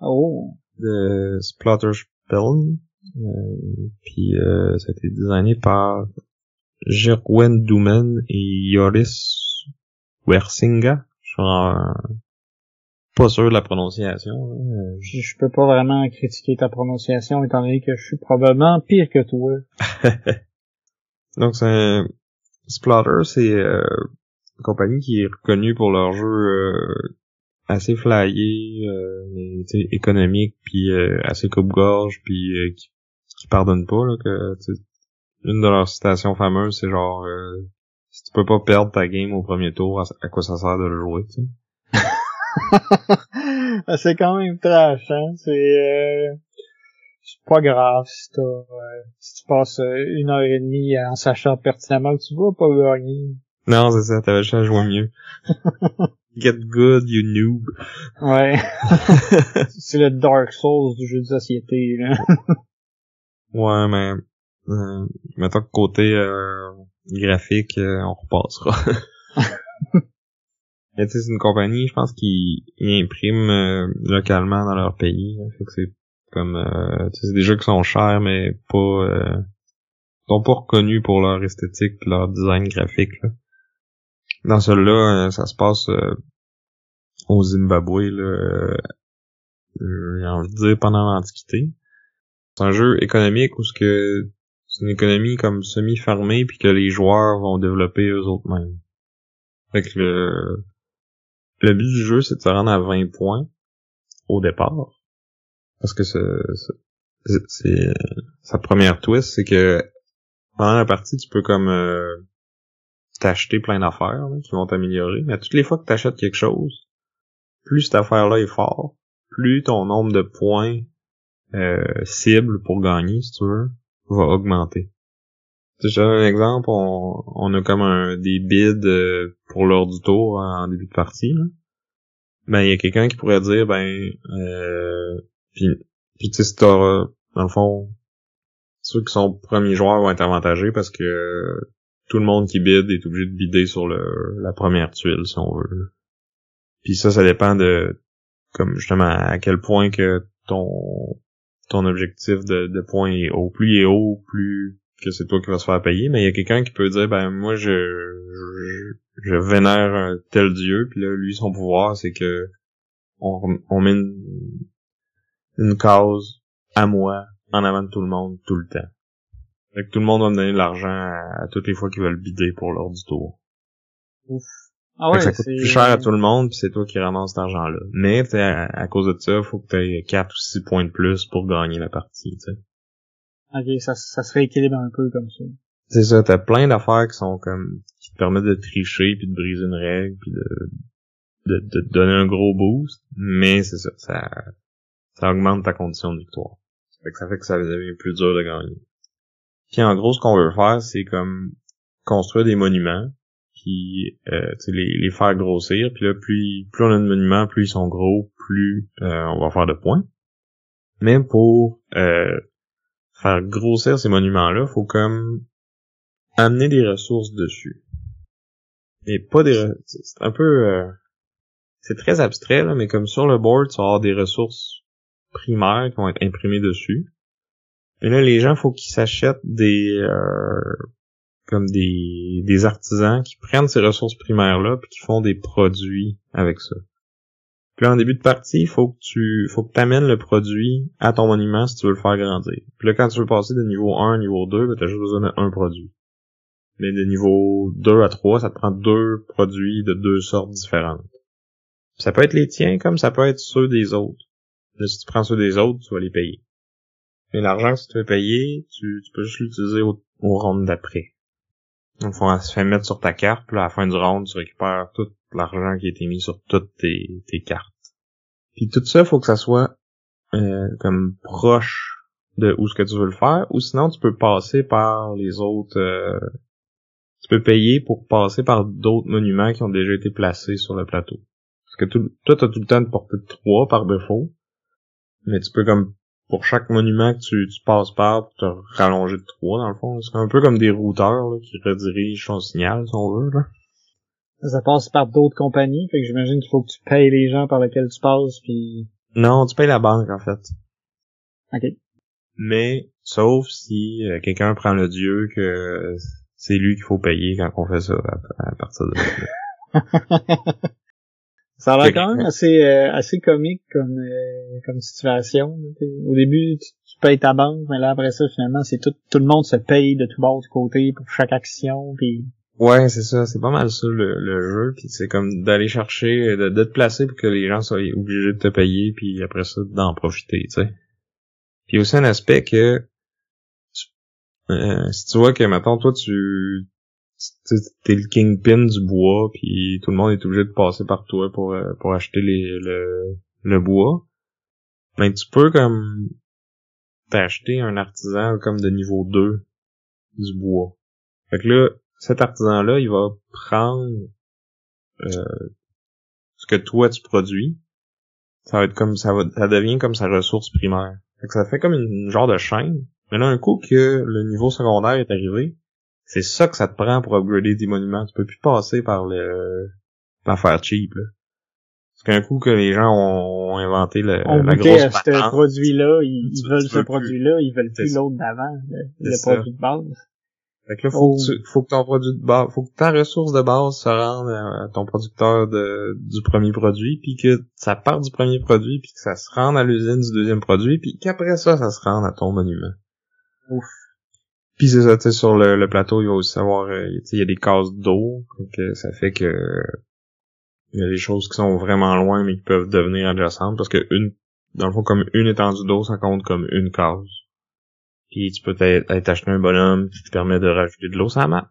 Oh. De Splatterspellen. Euh, puis euh, ça a été designé par Jerwen Dumen et Joris Wersinga. Je suis en- pas sûr de la prononciation. Je, je peux pas vraiment critiquer ta prononciation étant donné que je suis probablement pire que toi. [LAUGHS] Donc c'est un- Splatter, c'est euh, une compagnie qui est reconnue pour leurs jeux euh, assez flyés, euh, économiques, puis assez coupe-gorge, puis qui, qui pardonnent pas. Là, que, une de leurs citations fameuses, c'est genre euh, si tu peux pas perdre ta game au premier tour, à, à quoi ça sert de le jouer, tu sais? [LAUGHS] Ah, c'est quand même trash, hein. C'est euh, c'est pas grave si t'as euh, si tu passes euh, une heure et demie en sachant pertinemment que tu vas pas gagner. Non, c'est ça, t'avais juste à jouer mieux. [LAUGHS] Get good, you noob. Ouais. [LAUGHS] c'est le Dark Souls du jeu de société, là. Ouais, mais euh, mettons que côté euh, graphique, euh, on repassera. [LAUGHS] Mais tu sais, c'est une compagnie, je pense, qui ils impriment euh, localement dans leur pays. là. Fait que c'est comme euh, tu sais, c'est des jeux qui sont chers, mais pas euh, sont pas reconnus pour leur esthétique, leur design graphique. Là. Dans celui-là, ça se passe euh, au Zimbabwe, là, euh, j'ai envie de dire pendant l'Antiquité. C'est un jeu économique où ce que c'est une économie comme semi-fermée puis que les joueurs vont développer eux autres mêmes. Fait que le, le but du jeu, c'est de se rendre à 20 points au départ. Parce que c'est, c'est, c'est- sa première twist, c'est que pendant la partie, tu peux comme euh, t'acheter plein d'affaires là, qui vont t'améliorer. Mais toutes les fois que t'achètes quelque chose, plus cette affaire-là est fort, plus ton nombre de points euh, cible pour gagner, si tu veux, va augmenter. Je te donne un exemple, on, on a comme un des bids euh, pour l'heure du tour en début de partie. là. Ben, il y a quelqu'un qui pourrait dire, ben, euh, puis, puis tu sais, si dans le fond, ceux qui sont premiers joueurs vont être avantagés parce que tout le monde qui bide est obligé de bider sur le, la première tuile, si on veut. Puis ça, ça dépend de, comme justement, à quel point que ton ton objectif de, de points est haut. Plus il est haut, plus que c'est toi qui vas se faire payer. Mais il y a quelqu'un qui peut dire, ben moi je je, je vénère un tel dieu, puis là lui son pouvoir c'est que on, on met une, une cause à moi en avant de tout le monde tout le temps. Fait que tout le monde va me donner de l'argent à, toutes les fois qu'ils veulent bider pour l'heure du tour. Ah ouais, ça coûte c'est plus cher à tout le monde, puis c'est toi qui ramasses cet argent-là. Mais à, à cause de ça, faut que tu aies 4 ou 6 points de plus pour gagner la partie. t'sais. Ok, ça, ça se rééquilibre un peu comme ça. C'est ça, t'as plein d'affaires qui sont comme qui te permettent de tricher puis de briser une règle puis de, de, de te donner un gros boost, mais c'est ça, ça ça augmente ta condition de victoire. Fait que ça fait que ça devient plus dur de gagner. Puis en gros, ce qu'on veut faire, c'est comme construire des monuments, puis euh, les, les faire grossir, puis là, plus, plus on a de monuments, plus ils sont gros, plus euh, on va faire de points. Mais pour euh, faire grossir ces monuments-là, faut comme amener des ressources dessus. Et pas des... C'est un peu... euh, c'est très abstrait, là, mais comme sur le board, tu vas avoir des ressources primaires qui vont être imprimées dessus. Et là, les gens, faut qu'ils s'achètent des... euh, comme des, des artisans qui prennent ces ressources primaires-là puis qui font des produits avec ça. Puis là, en début de partie, il faut que tu faut que amènes le produit à ton monument si tu veux le faire grandir. Puis là, quand tu veux passer de niveau 1 à niveau 2, ben, tu as juste besoin d'un produit. Mais de niveau 2 à 3, ça te prend deux produits de deux sortes différentes. Ça peut être les tiens comme ça peut être ceux des autres. Là, si tu prends ceux des autres, tu vas les payer. Mais l'argent que tu veux payer, tu, tu peux juste l'utiliser au, au round d'après. Donc, faut se fait mettre sur ta carte, puis à la fin du round, tu récupères tout l'argent qui a été mis sur toutes tes, tes cartes. Puis tout ça, faut que ça soit euh, comme proche de où ce que tu veux le faire, ou sinon tu peux passer par les autres. euh, tu peux payer pour passer par d'autres monuments qui ont déjà été placés sur le plateau. Parce que tout, toi, t'as tout le temps de porter 3 par défaut, mais tu peux comme pour chaque monument que tu, tu passes par, te rallonger de 3 dans le fond. C'est un peu comme des routeurs là, qui redirigent ton signal, si on veut. Là. Ça passe par d'autres compagnies, fait que j'imagine qu'il faut que tu payes les gens par lesquels tu passes, puis... Non, tu payes la banque, en fait. OK. Mais, sauf si euh, quelqu'un prend le dieu que c'est lui qu'il faut payer quand on fait ça à, à partir de là. [LAUGHS] Ça a l'air quand même assez euh, assez comique comme euh, comme situation. Au début, tu, tu payes ta banque, mais là après ça, finalement, c'est tout tout le monde se paye de tout bord de côté pour chaque action, puis Ouais, c'est ça, c'est pas mal ça le, le jeu, puis c'est comme d'aller chercher, de, de te placer pour que les gens soient obligés de te payer, puis après ça, d'en profiter, tu sais. Puis aussi un aspect que, euh, si tu vois que, maintenant toi, tu, t'es le kingpin du bois, puis tout le monde est obligé de passer par toi pour, euh, pour acheter le, le bois, ben tu peux comme t'acheter un artisan comme de niveau 2 du bois. Fait que là, cet artisan-là, il va prendre euh, ce que toi tu produis. Ça va être comme ça va ça devient comme sa ressource primaire. Fait que ça fait comme une, genre de chaîne. Mais là, un coup que le niveau secondaire est arrivé, c'est ça que ça te prend pour upgrader des monuments. Tu peux plus passer par le l'affaire cheap. Là. Parce qu'un coup que les gens ont, inventé le, on la grosse à ce patente, produit-là, ils, veulent ce produit-là, ils veulent plus l'autre d'avant, le, le produit de base. Fait que là, faut, Oh. que tu, faut que ton produit de base, faut que ta ressource de base se rende à ton producteur de, du premier produit, puis que ça part du premier produit, puis que ça se rende à l'usine du deuxième produit, puis qu'après ça, ça se rende à ton monument. Ouf. Puis c'est ça, tu sais, sur le, le plateau, il va aussi avoir, euh, tu sais, il y a des cases d'eau, donc ça fait que il y a des choses qui sont vraiment loin, mais qui peuvent devenir adjacentes, parce que une, dans le fond, comme une étendue d'eau, ça compte comme une case. Puis tu peux être acheté un bonhomme qui te permet de rajouter de l'eau sur la map.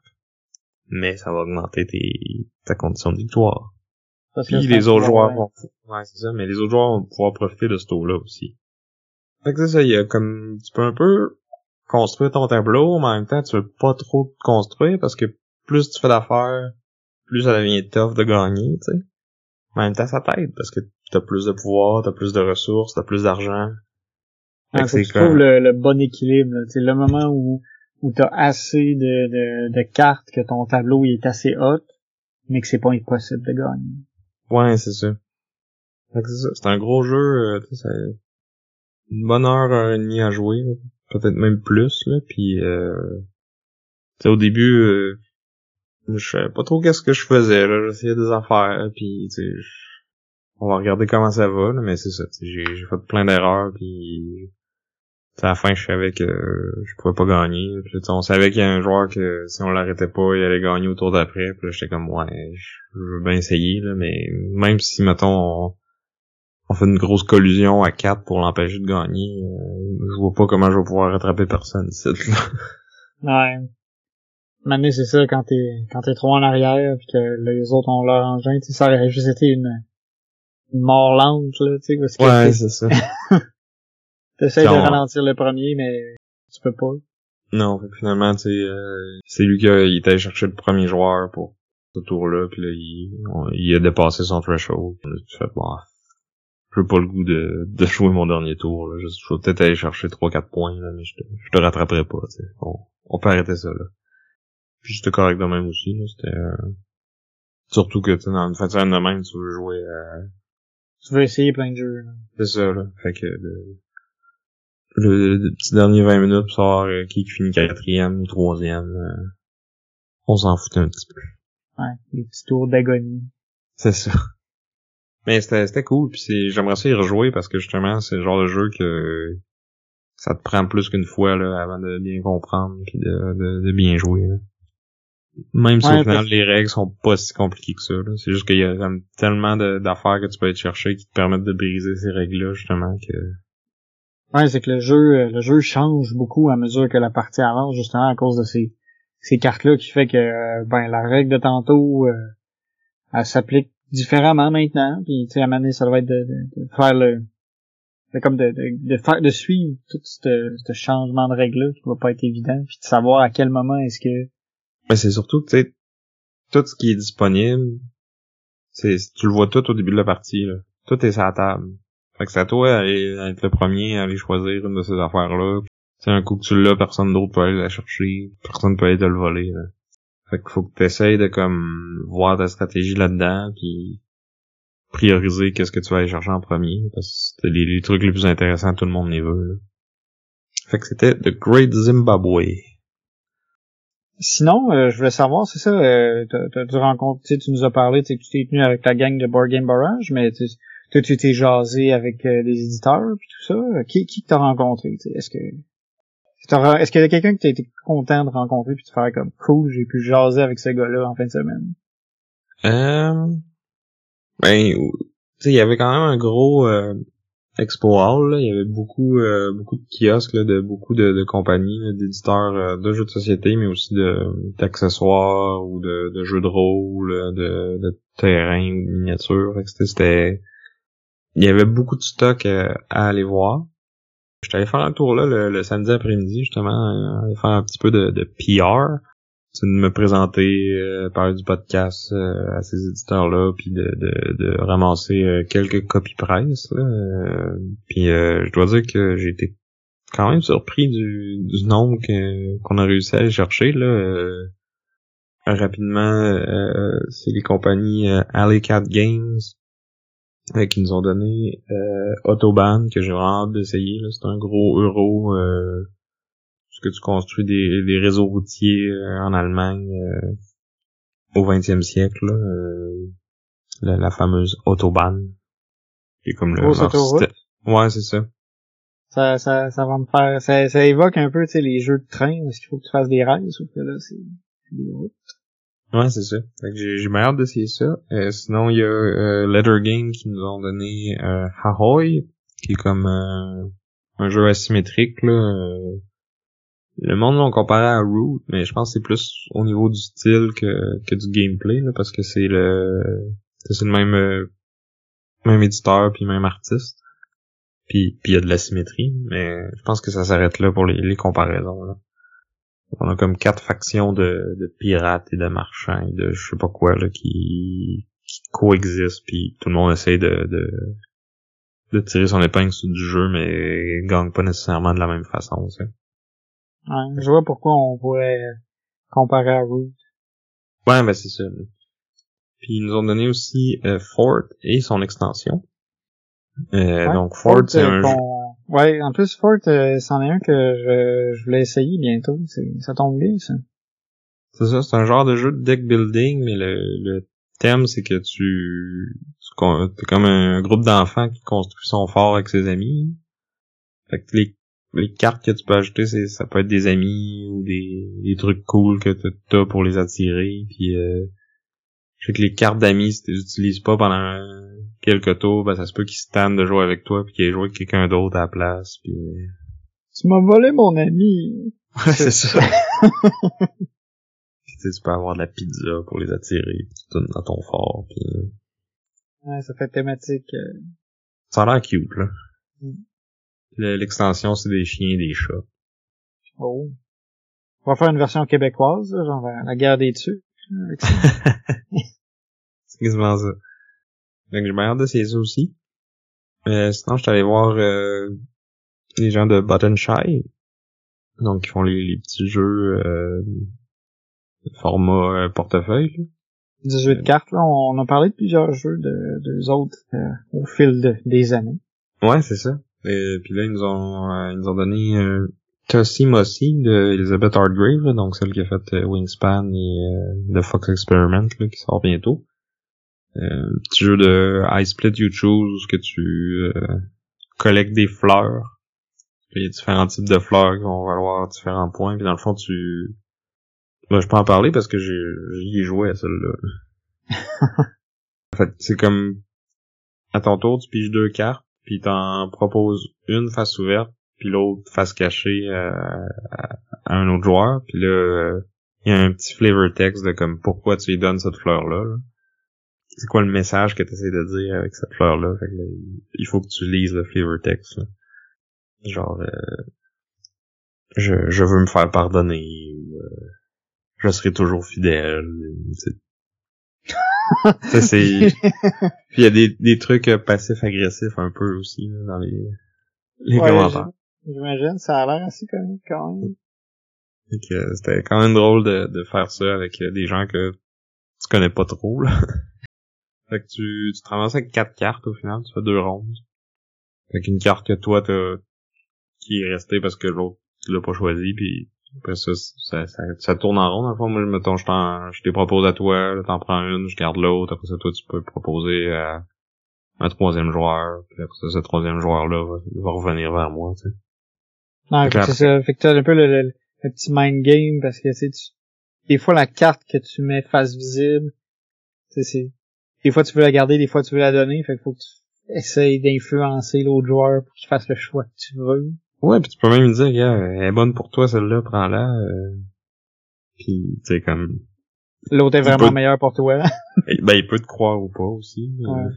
Mais ça va augmenter tes, ta condition de victoire. Parce Puis les autres joueurs vont, ouais, c'est ça, mais les autres joueurs vont pouvoir profiter de cette eau-là aussi. Fait que c'est ça, il y a comme, tu peux un peu construire ton tableau, mais en même temps, tu veux pas trop te construire parce que plus tu fais d'affaires, plus ça devient tough de gagner, tu sais. Mais en même temps, ça t'aide parce que t'as plus de pouvoir, t'as plus de ressources, t'as plus d'argent. Que c'est tu trouves le, le bon équilibre. C'est le moment où, où tu as assez de, de, de cartes que ton tableau il est assez haut, mais que c'est pas impossible de gagner. Ouais, c'est ça. C'est un gros jeu, euh, c'est une bonne heure, et demie à jouer, là. Peut-être même plus, là, puis euh, au début, euh, je savais pas trop qu'est-ce que je faisais, là, j'essayais des affaires, puis tu on va regarder comment ça va, là, mais c'est ça, j'ai j'ai fait plein d'erreurs, puis à la fin, je savais que je pouvais pas gagner, puis on savait qu'il y a un joueur que si on l'arrêtait pas, il allait gagner au tour d'après, puis j'étais comme, ouais, je veux bien essayer, là, mais même si, mettons, on, on fait une grosse collusion à 4 pour l'empêcher de gagner, euh, je vois pas comment je vais pouvoir rattraper personne ici, là. Ouais. Maintenant, c'est ça, quand t'es, quand t'es trop en arrière, puis que les autres ont leur engin, tu ça aurait juste été une, une mort lente, là, tu sais, parce que Ouais, c'est ça. [LAUGHS] t'essayes de ralentir le premier, mais tu peux pas. Non, fait finalement, tu sais, euh, c'est lui qui a, il est allé chercher le premier joueur pour ce tour-là, puis là, il, on- il a dépassé son threshold. Fais, bon, j'ai pas le goût de, de jouer mon dernier tour, là. Je, je vais peut-être aller chercher 3-4 points, là, mais je te, je te rattraperai pas, tu sais. On, on peut arrêter ça, là. Puis c'était correct de même aussi, là. C'était, euh, surtout que, tu sais, dans une fin de semaine de même, tu veux jouer à, Tu veux essayer plein de jeux, là. c'est ça, là. Fait que le, le, le petit dernier 20 minutes pour savoir euh, qui finit quatrième ou troisième, euh, on s'en foutait un petit peu. Ouais. Les petits tours d'agonie. C'est ça. Mais c'était c'était cool, puis c'est j'aimerais ça y rejouer parce que justement, c'est le genre de jeu que ça te prend plus qu'une fois là avant de bien comprendre puis de, de, de bien jouer. là. Même si Ouais, au final les règles sont pas si compliquées que ça. là. C'est juste qu'il y a tellement d'affaires que tu peux aller te chercher qui te permettent de briser ces règles-là, justement, que. Ouais, c'est que le jeu, euh, le jeu change beaucoup à mesure que la partie avance, justement à cause de ces, ces cartes-là qui fait que, euh, ben, la règle de tantôt, euh, elle s'applique différemment maintenant. Puis, tu sais, à un ça va être de, faire le, de, comme de, faire, de suivre tout ce, changement de règle-là qui va pas être évident, puis de savoir à quel moment est-ce que, Mais c'est surtout tu sais, tout ce qui est disponible, c'est, tu le vois tout au début de la partie, là. Tout est sur la table. Fait que c'est à toi d'aller à être le premier à aller choisir une de ces affaires-là. C'est un coup que tu l'as, personne d'autre peut aller la chercher. Personne peut aller te le voler, là. Fait qu'il faut que tu essayes de comme voir ta stratégie là-dedans, puis prioriser qu'est-ce que tu vas aller chercher en premier, parce que les, les trucs les plus intéressants, tout le monde les veut. Là. Fait que c'était The Great Zimbabwe. Sinon, euh, je voulais savoir, c'est ça, euh, t'as dû rencontrer, tu nous as parlé, tu t'es tenu avec la gang de Board Game Barrage, mais toi, tu t'es jasé avec euh, des éditeurs puis tout ça. Qui, qui t'as rencontré? Est-ce que est-ce qu'il y a quelqu'un que t'as été content de rencontrer puis de faire comme cool, j'ai pu jaser avec ce gars-là en fin de semaine? Euh... Ben, tu sais, il y avait quand même un gros euh, Expo Hall, là. il y avait beaucoup euh, beaucoup de kiosques là, de beaucoup de, compagnies, d'éditeurs euh, de jeux de société, mais aussi d'accessoires ou de, jeux de rôle, de, de terrain ou de miniatures. C'était il y avait beaucoup de stock à aller voir. J'étais allé faire un tour là le, samedi après-midi, justement, aller faire un petit peu de, de PR. De me présenter, euh, parler du podcast euh, à ces éditeurs-là, puis de, de, de ramasser euh, quelques copies presse. Là, euh, puis je dois dire que j'ai été quand même surpris du, du nombre qu'on a réussi à aller chercher. Là, rapidement, c'est les compagnies Alley Cat Games, euh, qui nous ont donné euh, Autobahn que j'ai vraiment hâte d'essayer. C'est un gros euro euh, ce que tu construis des, des réseaux routiers euh, en Allemagne euh, au 20e siècle. la, la, fameuse Autobahn. Qui comme le Ouais, c'est ça. Ça, ça, ça va me faire, ça, ça évoque un peu, tu sais, les jeux de train, est-ce qu'il faut que tu fasses des rails, sauf que là, c'est des routes. Ouais, c'est ça. j'ai, j'ai hâte d'essayer ça. Euh, sinon, il y a euh, Letter Game qui nous ont donné euh, Hahoy, qui est comme euh, un jeu asymétrique. Là. Euh, le monde l'ont comparé à Root, mais je pense que c'est plus au niveau du style que, que du gameplay, là, parce que c'est le c'est le même même éditeur puis même artiste. Puis il y a de l'asymétrie, mais je pense que ça s'arrête là pour les, les comparaisons. Là. On a comme quatre factions de, de pirates et de marchands et de je sais pas quoi là qui, qui coexistent puis tout le monde essaie de, de, de tirer son épingle sur du jeu mais gagne pas nécessairement de la même façon. Ouais, je vois pourquoi on pourrait comparer à Root. Ouais, ben c'est ça. Puis ils nous ont donné aussi euh, Fort et son extension. Euh, donc Fort, c'est un jeu Ouais, en plus Fort, euh, c'en est un que je, je voulais essayer bientôt. Ça tombe bien, ça. C'est ça, c'est un genre de jeu de deck building, mais le, le thème, c'est que tu, tu es comme un groupe d'enfants qui construit son fort avec ses amis. Fait que les, les cartes que tu peux ajouter, c'est ça peut être des amis ou des, des trucs cool que tu as pour les attirer. Puis euh, je sais que les cartes d'amis, si tu les utilises pas pendant quelques tours, ben ça se peut qu'ils se tannent de jouer avec toi puis qu'ils aient joué avec quelqu'un d'autre à la place. Puis... Tu m'as volé mon ami. Ouais, c'est ça. puis, [LAUGHS] tu peux avoir de la pizza pour les attirer, tu donnes dans ton fort. Puis... Ouais, ça fait thématique. Euh. Ça a l'air cute, là. Mm. L'extension, c'est des chiens et des chats. Oh. On va faire une version québécoise, genre la guerre des. [LAUGHS] c'est quasiment ça. Donc j'ai hâte d'essayer ça aussi. Euh, sinon, je suis allé voir euh, les gens de Button Shy. Donc, ils font les, petits jeux euh, format euh, portefeuille. Des jeux de cartes, là. On a parlé de plusieurs jeux de, de autres euh, au fil de, des années. Ouais, c'est ça. Et puis là, ils nous ont, euh, ils nous ont donné Tussie Mossy de Elizabeth Hardgrave, donc celle qui a fait Wingspan et The Fox Experiment, là, qui sort bientôt. Euh, petit jeu de I Split You Choose que tu euh, collectes des fleurs. Il y a différents types de fleurs qui vont valoir différents points. Puis dans le fond, tu... Ben, je peux en parler parce que j'y ai joué à celle-là. [LAUGHS] en fait, c'est comme... À ton tour, tu piges deux cartes, puis t'en proposes une face ouverte, puis l'autre face cachée euh, à, un autre joueur. Puis là, il y a un petit flavor text de comme pourquoi tu lui donnes cette fleur-là. là? C'est quoi le message que tu essaies de dire avec cette fleur-là? il faut que tu lises le flavor text. Genre, euh, je, je veux me faire pardonner ou euh, je serai toujours fidèle. [LAUGHS] c'est puis il y a des, des trucs euh, passifs-agressifs un peu aussi dans les, les commentaires. J'imagine, ça a l'air assez comique quand même. Fait euh, c'était quand même drôle de, de faire ça avec euh, des gens que tu connais pas trop, là. [LAUGHS] fait que tu, tu te ramasses avec quatre cartes au final, tu fais deux rondes. Avec une carte que toi t'as qui est restée parce que l'autre tu l'as pas choisi puis après ça, ça, ça, tourne en rond dans. Moi, mettons, je t'en, je te propose à toi, t'en prends une, je garde l'autre, après ça, toi, tu peux proposer à un troisième joueur, puis après ça, ce troisième joueur-là va, va revenir vers moi, tu sais. Non, c'est ça. Fait que t'as un peu le, le- le petit mind game parce que, tu sais, tu- des fois, la carte que tu mets face visible, c'est, des fois, tu veux la garder, des fois, tu veux la donner, fait qu'il faut que tu essayes d'influencer l'autre joueur pour qu'il fasse le choix que tu veux. Ouais, puis tu peux même dire, gars, elle est bonne pour toi, celle-là, prends-la. Euh... Puis, tu sais, comme... L'autre est vraiment peut- meilleur pour toi. [LAUGHS] Ben, il peut te croire ou pas aussi. mais- Ouais.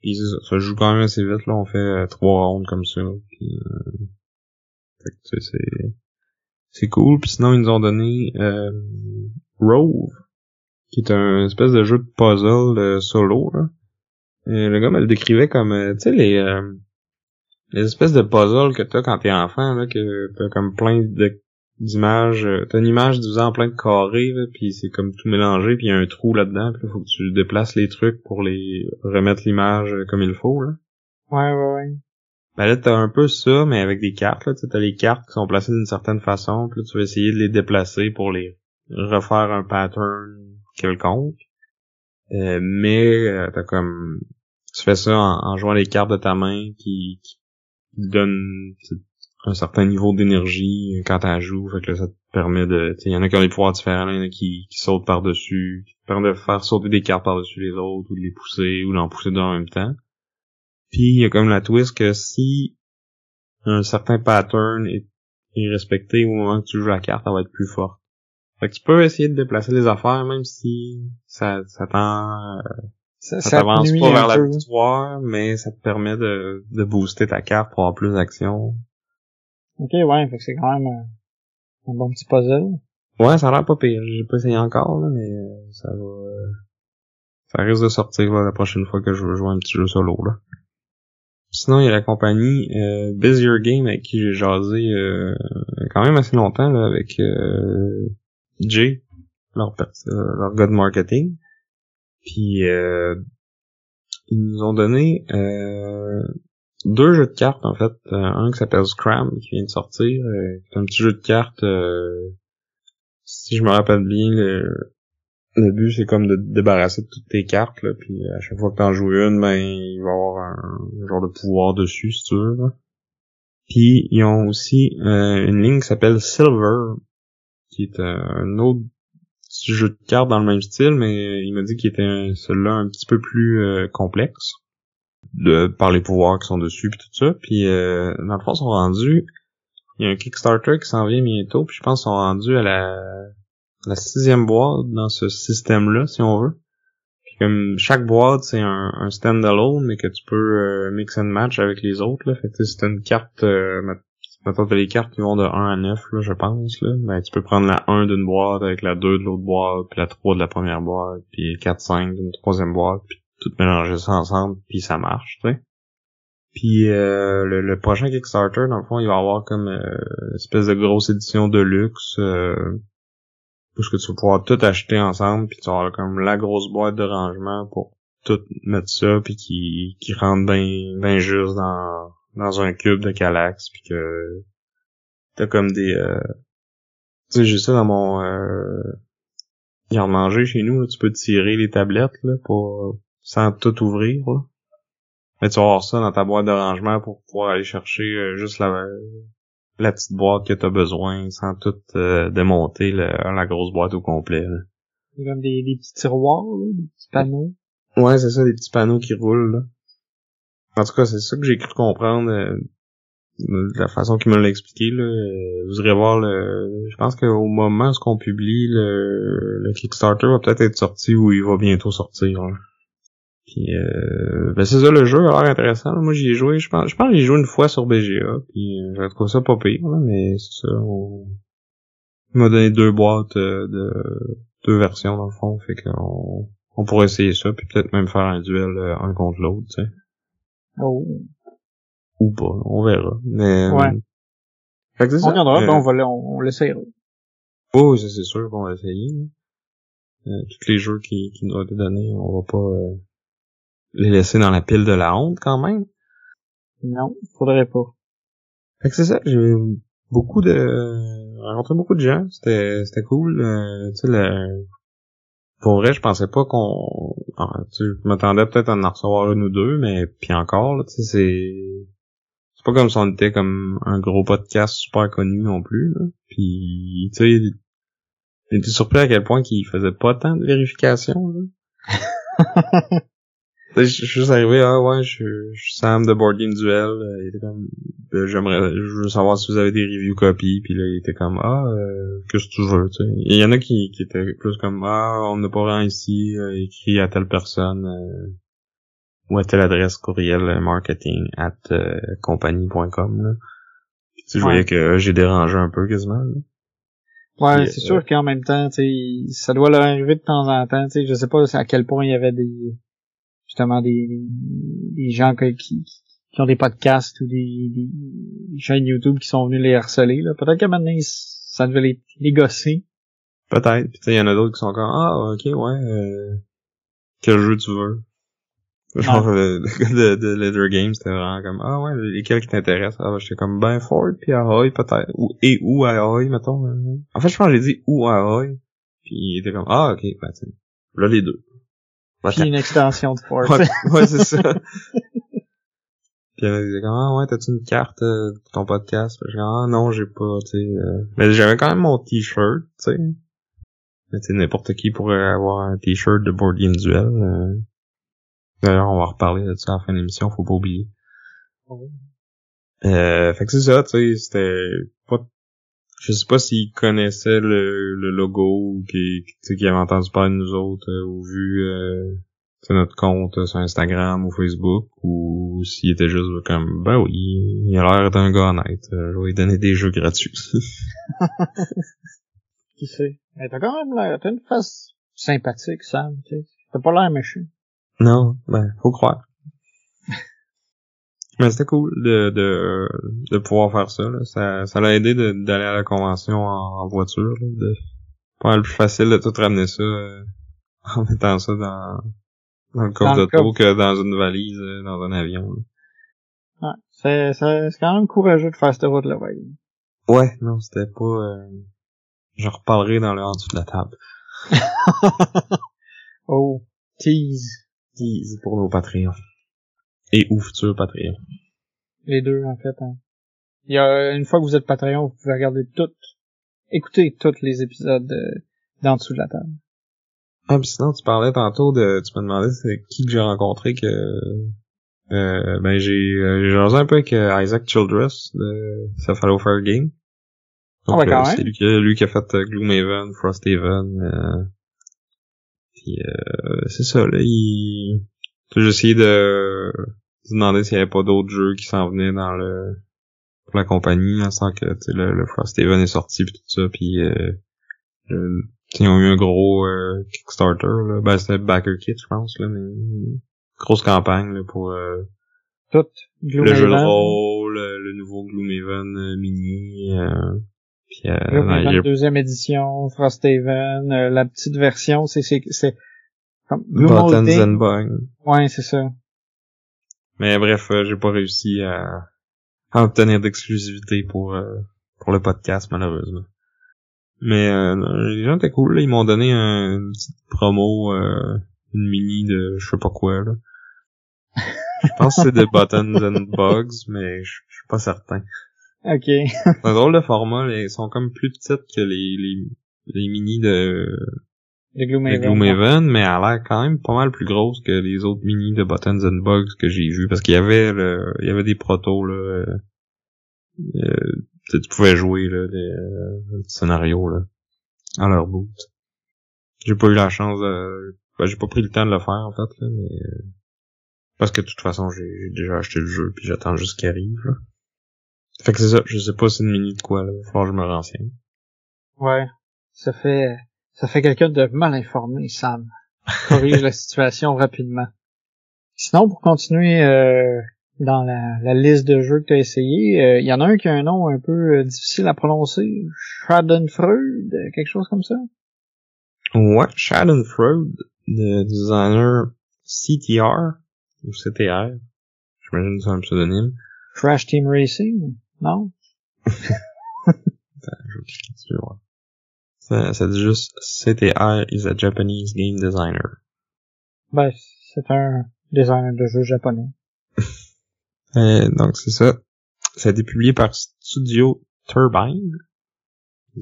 Puis ça, ça joue quand même assez vite, là. On fait euh, trois rondes comme ça. Puis, euh... fait que, c'est... C'est cool. Puis sinon, ils nous ont donné euh, Rove, qui est un espèce de jeu de puzzle euh, solo, là. Et le gars me le décrivait comme, euh, tu sais, les... euh, les espèces de puzzles que t'as quand t'es enfant, là, que t'as comme plein d'images, t'as une image divisée en plein de carrés, puis c'est comme tout mélangé, puis il y a un trou là-dedans, puis faut que tu déplaces les trucs pour les remettre l'image comme il faut, là. Ouais, ouais, ouais. Ben là, t'as un peu ça, mais avec des cartes, là, t'as les cartes qui sont placées d'une certaine façon, puis là, tu vas essayer de les déplacer pour les refaire un pattern quelconque. Euh, mais euh, t'as comme tu fais ça en, jouant les cartes de ta main qui, qui donnent un certain niveau d'énergie quand t'en joues. Fait que là, ça te permet de. Il y en a qui ont des pouvoirs différents, y en a qui, qui sautent par-dessus, qui te permettent de faire sauter des cartes par-dessus les autres, ou de les pousser, ou d'en pousser deux en même temps. Puis il y a comme la twist que si un certain pattern est, est respecté au moment que tu joues la carte, elle va être plus forte. Fait que tu peux essayer de déplacer les affaires même si ça, ça t'en Ça, ça t'avance pas vers la victoire, mais ça te permet de, de booster ta carte pour avoir plus d'action. Ok, ouais, fait que c'est quand même un, un bon petit puzzle. Ouais, ça a l'air pas pire. J'ai pas essayé encore, là, mais euh, ça va... euh, ça risque de sortir là, la prochaine fois que je veux jouer un petit jeu solo. Là. Sinon, il y a la compagnie euh, Busier Game avec qui j'ai jasé euh, quand même assez longtemps là, avec euh, Jay, leur, euh, leur gars marketing. Puis euh, ils nous ont donné euh, deux jeux de cartes en fait. Un qui s'appelle Scram qui vient de sortir. c'est un petit jeu de cartes. si je me rappelle bien, le, le but c'est comme de débarrasser de toutes tes cartes là. Puis à chaque fois que t'en joues une, ben il va avoir un genre de pouvoir dessus si tu veux. là. Puis ils ont aussi euh, une ligne qui s'appelle Silver, qui est euh, un autre jeu de cartes dans le même style, mais il m'a dit qu'il était celui-là un petit peu plus euh, complexe de par les pouvoirs qui sont dessus puis tout ça. Puis dans le fond, ils sont rendus. Il y a un Kickstarter qui s'en vient bientôt, puis je pense qu'ils sont rendus à la la sixième boîte dans ce système-là, si on veut. Puis comme chaque boîte, c'est un, un stand-alone, mais que tu peux euh, mix and match avec les autres. Là. Fait que t'as une carte, euh, mettons t'as les cartes qui vont de 1 à 9, là, je pense, là, ben tu peux prendre la 1 d'une boîte avec la 2 de l'autre boîte, puis la 3 de la première boîte, puis 4, 5 d'une troisième boîte, puis tout mélanger ça ensemble, puis ça marche, tu sais. Puis euh, le, le prochain Kickstarter, dans le fond, il va avoir comme euh, une espèce de grosse édition de luxe euh, où ce que tu vas pouvoir tout acheter ensemble, puis tu avoir comme la grosse boîte de rangement pour tout mettre ça, puis qui, qui rentre bien ben juste dans, dans un cube de Calax, puis que t'as comme des... euh, tu sais, j'ai ça dans mon euh, garde-manger chez nous, là, tu peux tirer les tablettes là, pour sans tout ouvrir. Là. Mais tu vas avoir ça dans ta boîte de rangement pour pouvoir aller chercher euh, juste la, la petite boîte que t'as besoin sans tout euh, démonter le- la grosse boîte au complet. là. Il y a comme des, des petits tiroirs, là, des petits panneaux. Ouais, c'est ça, des petits panneaux qui roulent. Là. En tout cas, c'est ça que j'ai cru comprendre euh, de la façon qu'il me l'a expliqué. Là. Euh, Vous irez voir le. Je pense qu'au moment où on publie le, le Kickstarter va peut-être être sorti ou il va bientôt sortir. là. Puis euh, ben c'est ça le jeu a l'air intéressant. Moi j'y ai joué, je pense. Je pense que j'y ai joué une fois sur BGA. Puis euh, j'ai trouvé ça pas pire, là, mais c'est ça. On... Il m'a donné deux boîtes euh, de deux versions dans le fond. Fait qu'on on pourrait essayer ça, puis peut-être même faire un duel euh, un contre l'autre, tu sais. Oh. Ou pas, on verra. Mais, Ouais. Fait que c'est On ça. regardera, Euh, ben on va on, on l'essayera. Oh, ça c'est sûr qu'on va essayer. Euh, tous les jeux qui, qui nous ont été donnés, on va pas euh, les laisser dans la pile de la honte quand même? Non, faudrait pas. Fait que c'est ça, j'ai beaucoup de rencontré beaucoup de gens, c'était c'était cool. Euh, tu sais le pour vrai, je pensais pas qu'on ah, tu je m'attendais peut-être à en recevoir une ou deux, mais puis encore là, tu sais c'est c'est pas comme si on était comme un gros podcast super connu non plus là. Puis tu sais J'étais surpris à quel point qu'il faisait pas tant de vérifications, là. [LAUGHS] je suis juste arrivé, ah ouais, je, je suis Sam de Board Game Duel. Il était comme, ben, j'aimerais, je veux savoir si vous avez des reviews copies. Puis là, il était comme, ah, euh, qu'est-ce que tu veux, tu sais. Il y en a qui, qui étaient plus comme, ah, on n'a pas rien ici, euh, écrit à telle personne, euh, ou à telle adresse courriel euh, marketing at euh, compagnie.com, là. Puis, tu je voyais que j'ai dérangé un peu quasiment, là. Ouais, c'est euh, sûr qu'en même temps, tu ça doit leur arriver de temps en temps, tu je sais pas à quel point il y avait des, justement des, des gens que- qui, qui ont des podcasts ou des, des chaînes YouTube qui sont venus les harceler, là. Peut-être qu'à maintenant, ça devait les, les gosser. Peut-être. Puis tu sais, il y en a d'autres qui sont comme Ah, ok, ouais. Euh, quel jeu tu veux? Genre le, le gars [LAUGHS] de, de Leather Games, c'était vraiment comme Ah ouais, lesquels qui t'intéressent? Ah ben, j'étais comme ben Ford puis Ahoy peut-être. Ou et ou Ahoy, mettons. euh. En fait, je pense que j'ai dit ou Ahoy. Puis il était comme Ah ok, ben tu sais. Là les deux. Puis une extension de Force. Ouais, [LAUGHS] ouais c'est ça. Puis elle disait comme ah ouais t'as-tu une carte euh, pour ton podcast? Puis je dis ah non j'ai pas tu sais. euh. Mais j'avais quand même mon t-shirt tu sais. Mais tu sais n'importe qui pourrait avoir un t-shirt de Board Game Duel. euh. D'ailleurs on va reparler de ça à la fin de l'émission faut pas oublier. Oh. Euh, fait que c'est ça tu sais c'était pas je sais pas s'ils connaissaient le, le logo ou qui tu sais qu'ils avaient entendu parler de nous autres euh, ou vu euh, notre compte euh, sur Instagram ou Facebook ou s'il était juste comme ben oui il a l'air d'un gars honnête euh, je vais lui donner des jeux gratuits [LAUGHS] Qui sait? Mais t'as quand même l'air, t'as une face sympathique, Sam, tu sais. T'as pas l'air méchant. non ben faut croire mais c'était cool de, de de pouvoir faire ça là. ça ça l'a aidé d'aller à la convention en, en voiture là, de pas mal plus facile de tout ramener ça euh, [LAUGHS] en mettant ça dans dans le coffre le d'auto que dans une valise euh, dans un avion là. Ouais. C'est, c'est, c'est quand même courageux de faire cette route-là, ouais. Ouais, non, c'était pas... euh, Je reparlerai dans le en dessous de la table. [LAUGHS] Oh, tease. Tease pour nos Patreons. Et ou futurs Patreons. Les deux, en fait. Hein. Il y a, une fois que vous êtes Patreon, vous pouvez regarder toutes, écouter tous les épisodes euh, d'en dessous de la table. Ah, puis sinon, tu parlais tantôt de... Tu me demandais c'est qui que j'ai rencontré que... Euh, ben, j'ai euh, j'ai jasé un peu avec euh, Isaac Childress de Cephalo Fair Game. Ah ouais, quand euh, même. c'est lui qui, lui qui a fait euh, Gloomhaven, Frosthaven. Euh, puis euh, c'est ça, là, il... J'ai essayé de... de demander s'il y avait pas d'autres jeux qui s'en venaient dans le... pour la compagnie, en sens que, tu sais, le, le Frosthaven est sorti pis tout ça, puis euh, le- ils ont eu un gros euh, Kickstarter, là. Ben, c'était Backer Kit, je pense, là, mais... Grosse campagne, là, pour... euh, Toutes. le jeu de rôle, le, le nouveau Gloomhaven euh, mini, euh, puis euh, Gloomhaven non, deuxième édition, Frosthaven, euh, la petite version, c'est, c'est, comme Bugs. Ouais, c'est ça. Mais bref, euh, j'ai pas réussi à, à obtenir d'exclusivité pour euh, pour le podcast malheureusement. Mais euh, les gens étaient cool, là. ils m'ont donné un, une petite promo, euh, une mini de je sais pas quoi là. Je pense que c'est de Buttons and Bugs, mais je je suis pas certain. Ok. C'est un drôle de format, là. ils sont comme plus petites que les les, les mini de De de Gloomhaven. Gloomhaven, mais elle a l'air quand même pas mal plus grosse que les autres mini de Buttons and Bugs que j'ai vu parce qu'il y avait le, il y avait des protos là, euh, euh, tu pouvais jouer là des euh, scénarios là à leur boot. J'ai pas eu la chance de, ben, j'ai pas pris le temps de le faire en fait là, mais euh, parce que de toute façon j'ai j'ai déjà acheté le jeu puis j'attends juste qu'il arrive. Là. Fait que c'est ça, je sais pas si c'est une mini de quoi là, il va falloir que je me renseigne. Ouais. Ça fait, ça fait quelqu'un de mal informé, Sam. Corrige la situation rapidement. Sinon, pour continuer, euh, dans la, la liste de jeux que tu as essayé. Euh, Il y en a un qui a un nom un peu euh, difficile à prononcer. Schadenfreude, quelque chose comme ça? Ouais, Schadenfreude, de designer CTR, ou CTR. J'imagine que c'est un pseudonyme. Crash Team Racing, non? [LAUGHS] Ça, ça dit juste CTR is a Japanese game designer. Ben, c'est un designer de jeux japonais. [LAUGHS] Euh, donc c'est ça. Ça a été publié par Studio Turbine.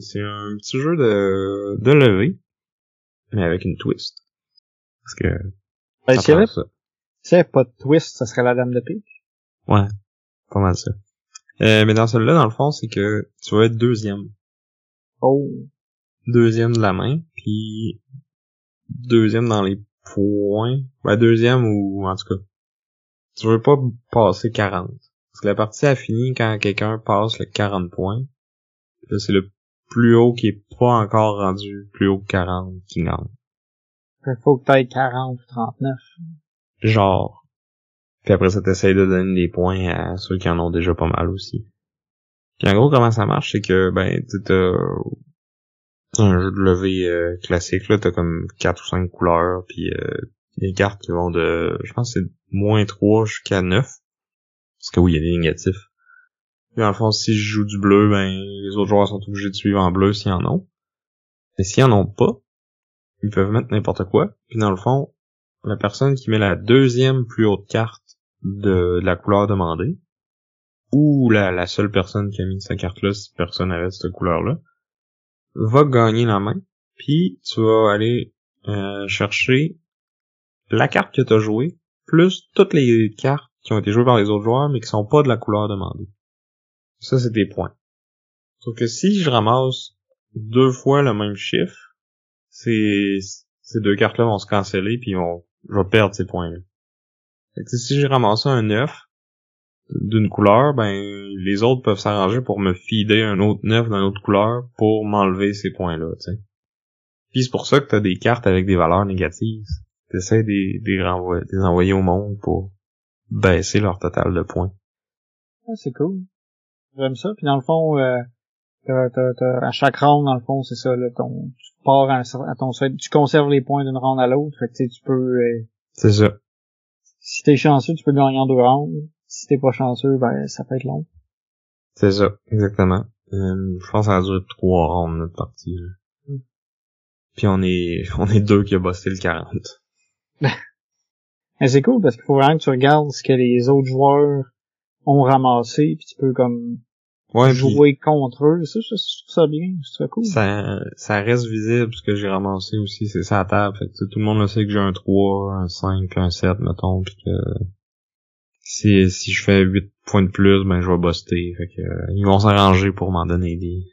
C'est un petit jeu de, de levée, mais avec une twist. Parce que Ben, s'il y avait, prend ça. s'il y avait pas de twist, ça serait la dame de pique. Ouais, pas mal ça. Euh, mais dans celui-là, dans le fond, c'est que tu vas être deuxième. Oh. Deuxième de la main, puis deuxième dans les points. Ben, deuxième ou en tout cas. Tu veux pas passer 40. Parce que la partie a fini quand quelqu'un passe le 40 points. Là, c'est le plus haut qui est pas encore rendu plus haut que 40 qui gagne. Il faut que t'ailles 40 ou 39. Genre. Puis après ça, t'essayes de donner des points à ceux qui en ont déjà pas mal aussi. Puis en gros, comment ça marche, c'est que, ben, tu t'as un jeu de levée euh, classique, là, t'as comme quatre ou cinq couleurs, puis euh, des cartes qui vont de, je pense c'est moins 3 jusqu'à 9. Parce que oui, il y a des négatifs. Puis le fond, si je joue du bleu, ben, les autres joueurs sont obligés de suivre en bleu s'ils en ont. Mais s'ils en ont pas, ils peuvent mettre n'importe quoi. Puis dans le fond, la personne qui met la deuxième plus haute carte de, la couleur demandée, ou la, seule personne qui a mis sa carte-là, si personne avait cette couleur-là, va gagner la main. Puis tu vas aller euh, chercher la carte que tu as jouée, plus toutes les cartes qui ont été jouées par les autres joueurs, mais qui sont pas de la couleur demandée. Ça, c'est des points. Sauf que si je ramasse deux fois le même chiffre, ces, ces deux cartes-là vont se canceller, puis on, je vais perdre ces points-là. Si j'ai ramassé un 9 d'une couleur, ben les autres peuvent s'arranger pour me feeder un autre 9 d'une autre couleur pour m'enlever ces points-là, tu sais. Puis c'est pour ça que t'as des cartes avec des valeurs négatives. T'essaies de les, de les renvoyer, envoyer au monde pour baisser leur total de points. Ah, c'est cool. J'aime ça. Puis dans le fond, euh, à chaque round, dans le fond, c'est ça, là, ton, tu pars à, ton tu conserves les points d'une round à l'autre. Fait que tu peux, euh, C'est ça. si t'es chanceux, tu peux gagner en deux rounds. Si t'es pas chanceux, ben, ça peut être long. C'est ça, exactement. Euh, je pense que ça a duré trois rounds notre partie. là. Mm. Puis on est [LAUGHS] on est deux qui a bossé le 40. [LAUGHS] Mais c'est cool parce qu'il faut vraiment que tu regardes ce que les autres joueurs ont ramassé, puis tu peux comme Ouais, jouer contre eux. Ça, je, je trouve ça bien, je trouve ça cool. ça, ça reste visible ce que j'ai ramassé aussi, c'est ça à table. Fait que, tout le monde le sait que j'ai un 3, un 5, puis un 7, mettons, puis que si, si je fais 8 points de plus, ben je vais buster. Fait que euh, ils vont s'arranger pour m'en donner des.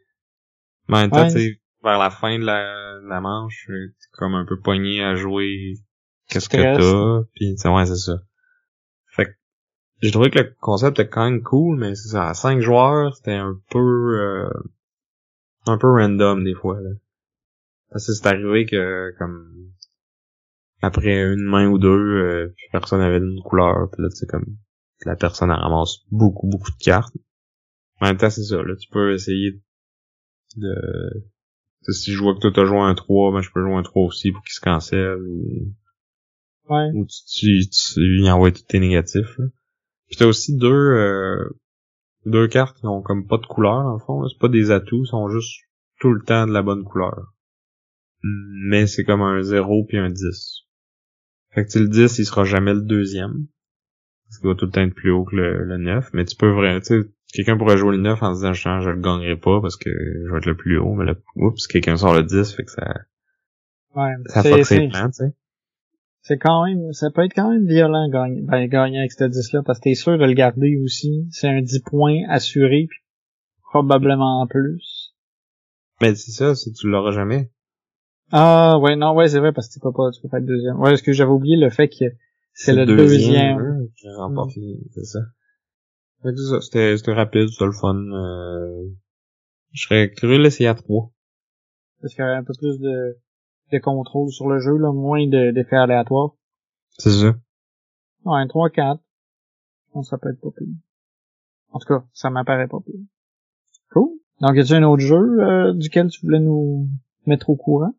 Mais en même temps, Ouais. tu sais, vers la fin de la, de la manche, t'es comme un peu pogné à jouer qu'est-ce que t'as, puis ouais, c'est ça. Fait que j'ai trouvé que le concept était quand même cool, mais c'est ça, à 5 joueurs, c'était un peu euh, un peu random des fois là. Parce que c'est arrivé que comme après une main ou deux, euh, puis personne avait une couleur, puis là tu sais comme la personne elle ramasse beaucoup beaucoup de cartes. En même temps c'est ça, là tu peux essayer de si je vois que toi t'as joué un 3, ben je peux jouer un 3 aussi pour qu'il se cancelle ou Ouais. ou tu, tu, tu y envoies tous tes négatifs. Là. Puis t'as aussi deux euh, deux cartes qui ont comme pas de couleur dans le fond. C'est pas des atouts, ils sont juste tout le temps de la bonne couleur. Mais c'est comme un 0 puis un 10. Fait que le 10, il sera jamais le deuxième. Qu'il va tout le temps être plus haut que le, le 9. Mais tu peux vraiment, tu sais, quelqu'un pourrait jouer le 9 en disant, je, je le gagnerai pas parce que je vais être le plus haut. Mais là, oups, quelqu'un sort le 10, fait que ça, Ouais. ça C'est- fuck ses c'est- plans, tu sais. C'est quand même, ça peut être quand même violent gagner, ben, gagner avec ce 10-là, parce que t'es sûr de le garder aussi. C'est un 10 points assuré, puis probablement en plus. Mais c'est ça, si tu l'auras jamais. Ah, ouais, non, ouais, c'est vrai, parce que tu peux pas, tu peux pas être deuxième. Ouais, parce que j'avais oublié le fait que c'est le deuxième. qui remporte les- c'est ça. Fait que c'est ça, c'était, c'était rapide, c'était le fun. euh, Je serais curieux de l'essayer à 3. Parce qu'il y avait un peu plus de, de contrôle sur le jeu, là, moins de, d'effets aléatoires. C'est ça. Ouais, 3-4. pense que ça peut être pas pire. En tout cas, ça m'apparaît pas pire. Cool. Donc, y a un autre jeu euh, duquel tu voulais nous mettre au courant?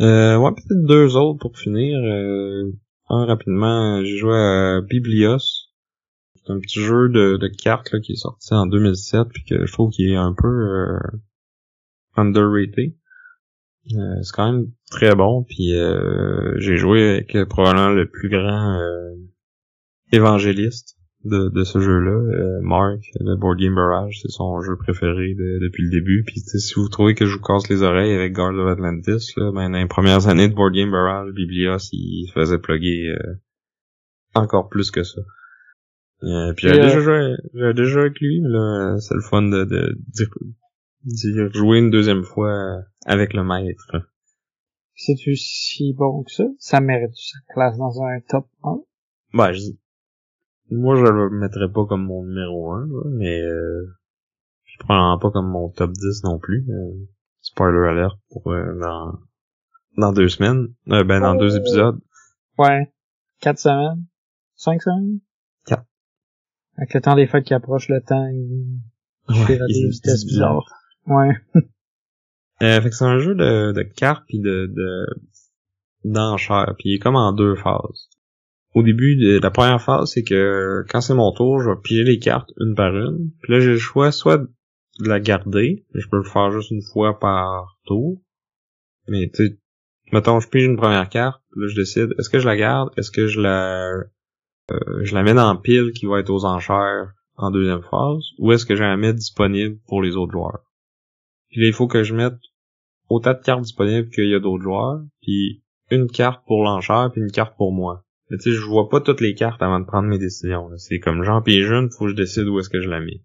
Euh, ouais, peut-être deux autres pour finir. Euh, un rapidement, j'ai joué à Biblios. C'est un petit jeu de, de cartes là, qui est sorti en 2007 puis que je trouve qu'il est un peu euh, underrated. Euh, c'est quand même très bon puis euh, j'ai joué avec probablement le plus grand euh, évangéliste de, de ce jeu-là, euh, Mark, le Board Game Barrage, c'est son jeu préféré depuis le début. Puis si vous trouvez que je vous casse les oreilles avec Guard of Atlantis, là, ben, dans les premières années de Board Game Barrage, Biblios, il se faisait plugger encore plus que ça. Euh, puis j'avais déjà joué, j'avais déjà joué avec lui, mais là, c'est le fun de, de, de, jouer une deuxième fois avec le maître. C'est-tu si bon que ça? Ça mérite sa classe dans un top 1? Ben, je, moi, je le mettrais pas comme mon numéro 1, mais euh, je prends pas comme mon top 10 non plus. Euh, spoiler alert pour euh, dans, dans deux semaines. Euh, ben, dans deux épisodes. Ouais. Quatre semaines? Cinq semaines? Avec le temps des fêtes qui approche, le temps, il, ouais, des vitesses bizarres. Ouais. [LAUGHS] euh, fait que c'est un jeu de, de cartes pis de, de d'enchères, puis il est comme en deux phases. Au début, de la première phase, c'est que quand c'est mon tour, je vais piger les cartes une par une. Puis là, j'ai le choix soit de la garder, je peux le faire juste une fois par tour. Mais tu sais, mettons, je pige une première carte, là je décide, est-ce que je la garde, est-ce que je la euh, je la mets dans pile qui va être aux enchères en deuxième phase, ou est-ce que je la mets disponible pour les autres joueurs? Puis là, il faut que je mette autant de cartes disponibles qu'il y a d'autres joueurs, puis une carte pour l'enchère, puis une carte pour moi. Mais tu sais, je vois pas toutes les cartes avant de prendre mes décisions. C'est comme j'en pige une, faut que je décide où est-ce que je la mets.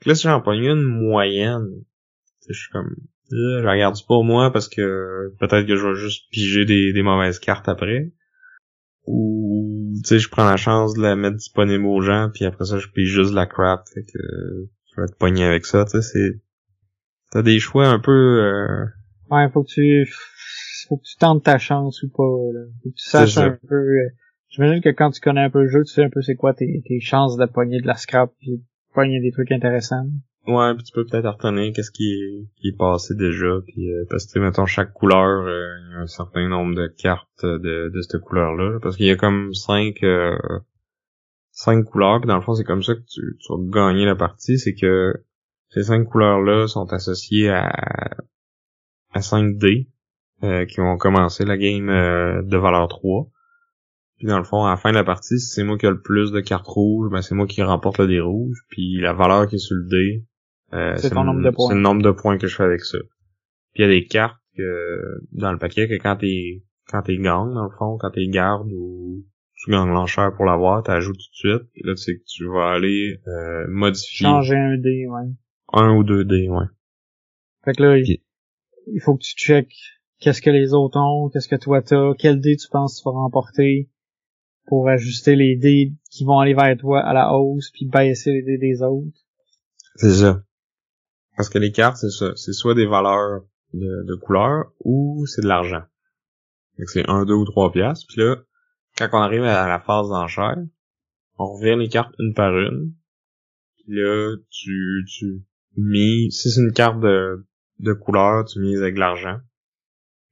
Puis là, si j'en pogne une moyenne, je suis comme, je la regarde pour moi parce que peut-être que je vais juste piger des, mauvaises cartes après ou tu sais je prends la chance de la mettre disponible aux gens puis après ça je paye juste la crap fait que je vais être pogné avec ça tu sais c'est t'as des choix un peu euh... ouais faut que tu faut que tu tentes ta chance ou pas là. faut que tu saches un peu euh... j'imagine que quand tu connais un peu le jeu tu sais un peu c'est quoi tes, tes chances de pogner de la scrap puis de pogner des trucs intéressants. Ouais, puis tu peux peut-être retenir qu'est-ce qui est, qui est passé déjà, puis euh, parce que mettons chaque couleur, euh, il y a un certain nombre de cartes de, de cette couleur-là, parce qu'il y a comme cinq euh, cinq couleurs, puis dans le fond c'est comme ça que tu, tu vas gagner la partie, c'est que ces cinq couleurs-là sont associées à à 5 dés qui vont commencer la game de valeur 3. Puis dans le fond, à la fin de la partie, si c'est moi qui ai le plus de cartes rouges, ben c'est moi qui remporte le dé rouge. Puis la valeur qui est sur le dé, euh, c'est le nombre de points que je fais avec ça. Puis il y a des cartes que, dans le paquet que quand t'es quand t'es gang, dans le fond, quand t'es garde ou tu gagnes l'enchère pour l'avoir, t'ajoutes tout de suite. Et là, c'est que tu vas aller euh, modifier. Changer un dé, ouais. Un ou deux dés, ouais. Fait que là, il, il faut que tu checkes qu'est-ce que les autres ont, qu'est-ce que toi t'as, quel dé tu penses tu vas remporter pour ajuster les dés qui vont aller vers toi à la hausse puis baisser les dés des autres? C'est ça. Parce que les cartes, c'est ça. C'est soit des valeurs de, de couleur ou c'est de l'argent. C'est un, deux ou trois piastres. Puis là, quand on arrive à la phase d'enchère, on revient les cartes une par une. Puis là, tu, tu mises, si c'est une carte de, de couleur, tu mises avec l'argent.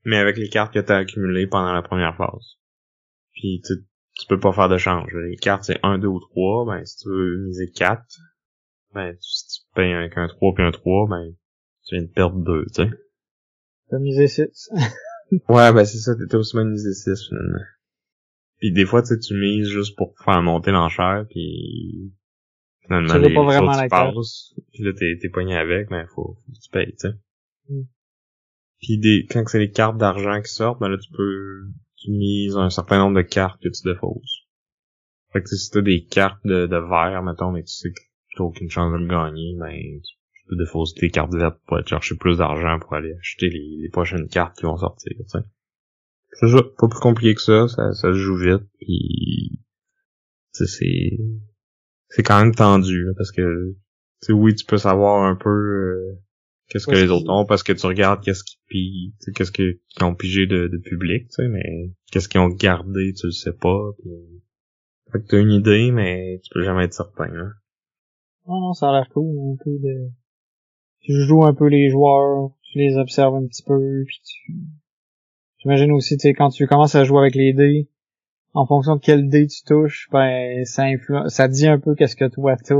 Mais avec les cartes que tu as accumulées pendant la première phase. Puis tu, tu peux pas faire de change. Les cartes, c'est un, deux ou trois. Ben, si tu veux miser quatre, ben, si tu payes avec un 3 puis un 3, ben, tu viens de perdre 2, tu sais. T'as misé 6. ouais, ben c'est ça, t'étais aussi mal misé 6, finalement. Puis des fois, tu sais, tu mises juste pour faire monter l'enchère, puis finalement, tu les pas vraiment la passent, puis là, t'es, t'es pogné avec, ben, faut, faut que tu payes, tu sais. Mm. Puis des, quand c'est les cartes d'argent qui sortent, ben là, tu peux, tu mises un certain nombre de cartes que tu défausses. Fait que si t'as des cartes de, de verre, mettons, mais tu sais que t'as aucune chance de le gagner, ben, tu peux défausser tes cartes vertes pour aller chercher plus d'argent pour aller acheter les, les, prochaines cartes qui vont sortir, tu. C'est ça, pas plus compliqué que ça, ça, ça se joue vite, puis c'est c'est quand même tendu, parce que oui, tu peux savoir un peu euh, qu'est-ce que les autres ont, parce que tu regardes qu'est-ce qu'ils pillent, qu'est-ce qu'ils ont pigé de, de public, tu sais, mais qu'est-ce qu'ils ont gardé, tu le sais pas, puis Fait que t'as une idée, mais tu peux jamais être certain, là. Non, non, ça a l'air cool, un peu de... Tu joues un peu les joueurs, tu les observes un petit peu, puis tu... J'imagine aussi, tu sais, quand tu commences à jouer avec les dés, en fonction de quel dé tu touches, ben, ça influence, ça dit un peu qu'est-ce que toi t'as.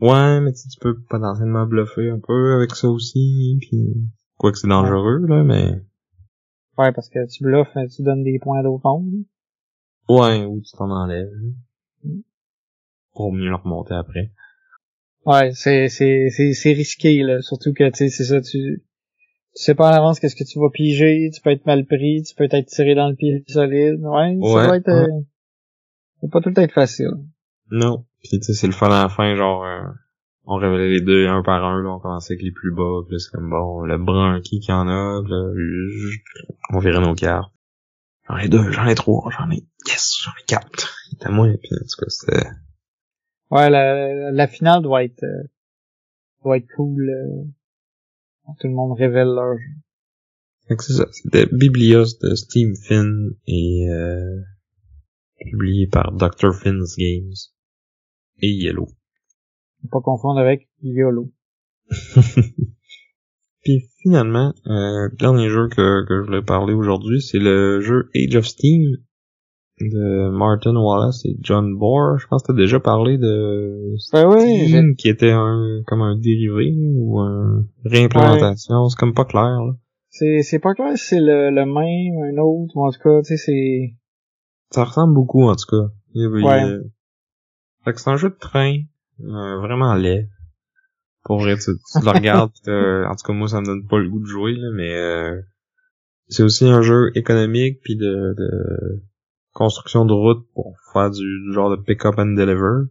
Ouais, mais tu peux potentiellement bluffer un peu avec ça aussi, puis quoi que c'est dangereux, là, mais... Ouais, parce que tu bluffes, tu donnes des points d'autres monde. Ouais, ou tu t'en enlèves. Mm. Pour mieux le remonter après. Ouais, c'est, c'est, c'est, c'est risqué, là. Surtout que, tu sais, c'est ça, tu, tu sais pas en avance qu'est-ce que tu vas piger, tu peux être mal pris, tu peux être tiré dans le pied solide. Ouais, ça va être, euh, ça va pas tout être facile. Non. Puis tu sais, c'est le fun à la fin, genre, euh, on révélait les deux un par un, là, on commençait avec les plus bas, puis c'est comme bon, le brun qui qui en a, là, on verrait nos cartes. J'en ai deux, j'en ai trois, j'en ai, yes, j'en ai quatre. C'était moi, puis en tout cas, c'était... Ouais, la, la finale doit être, euh, doit être cool, euh, tout le monde révèle leur jeu. c'est ça, c'était Biblios de Steam Finn et, euh, publié par Dr. Finn's Games et Yellow. Pas confondre avec YOLO. [LAUGHS] Puis finalement, euh, dernier jeu que, que je voulais parler aujourd'hui, c'est le jeu Age of Steam de Martin Wallace et John Bohr. Je pense que t'as déjà parlé de ben Steam, qui était un comme un dérivé ou une réimplémentation. C'est comme pas clair. C'est c'est pas clair si c'est le, le même, un autre, ou en tout cas, tu sais, c'est... Ça ressemble beaucoup, en tout cas. ouais. Fait que c'est un jeu de train, euh, vraiment laid. Pour vrai, tu, tu le regardes, [LAUGHS] en tout cas moi ça me donne pas le goût de jouer, là, mais euh, c'est aussi un jeu économique puis de, de construction de route pour faire du, genre de pick-up and deliver.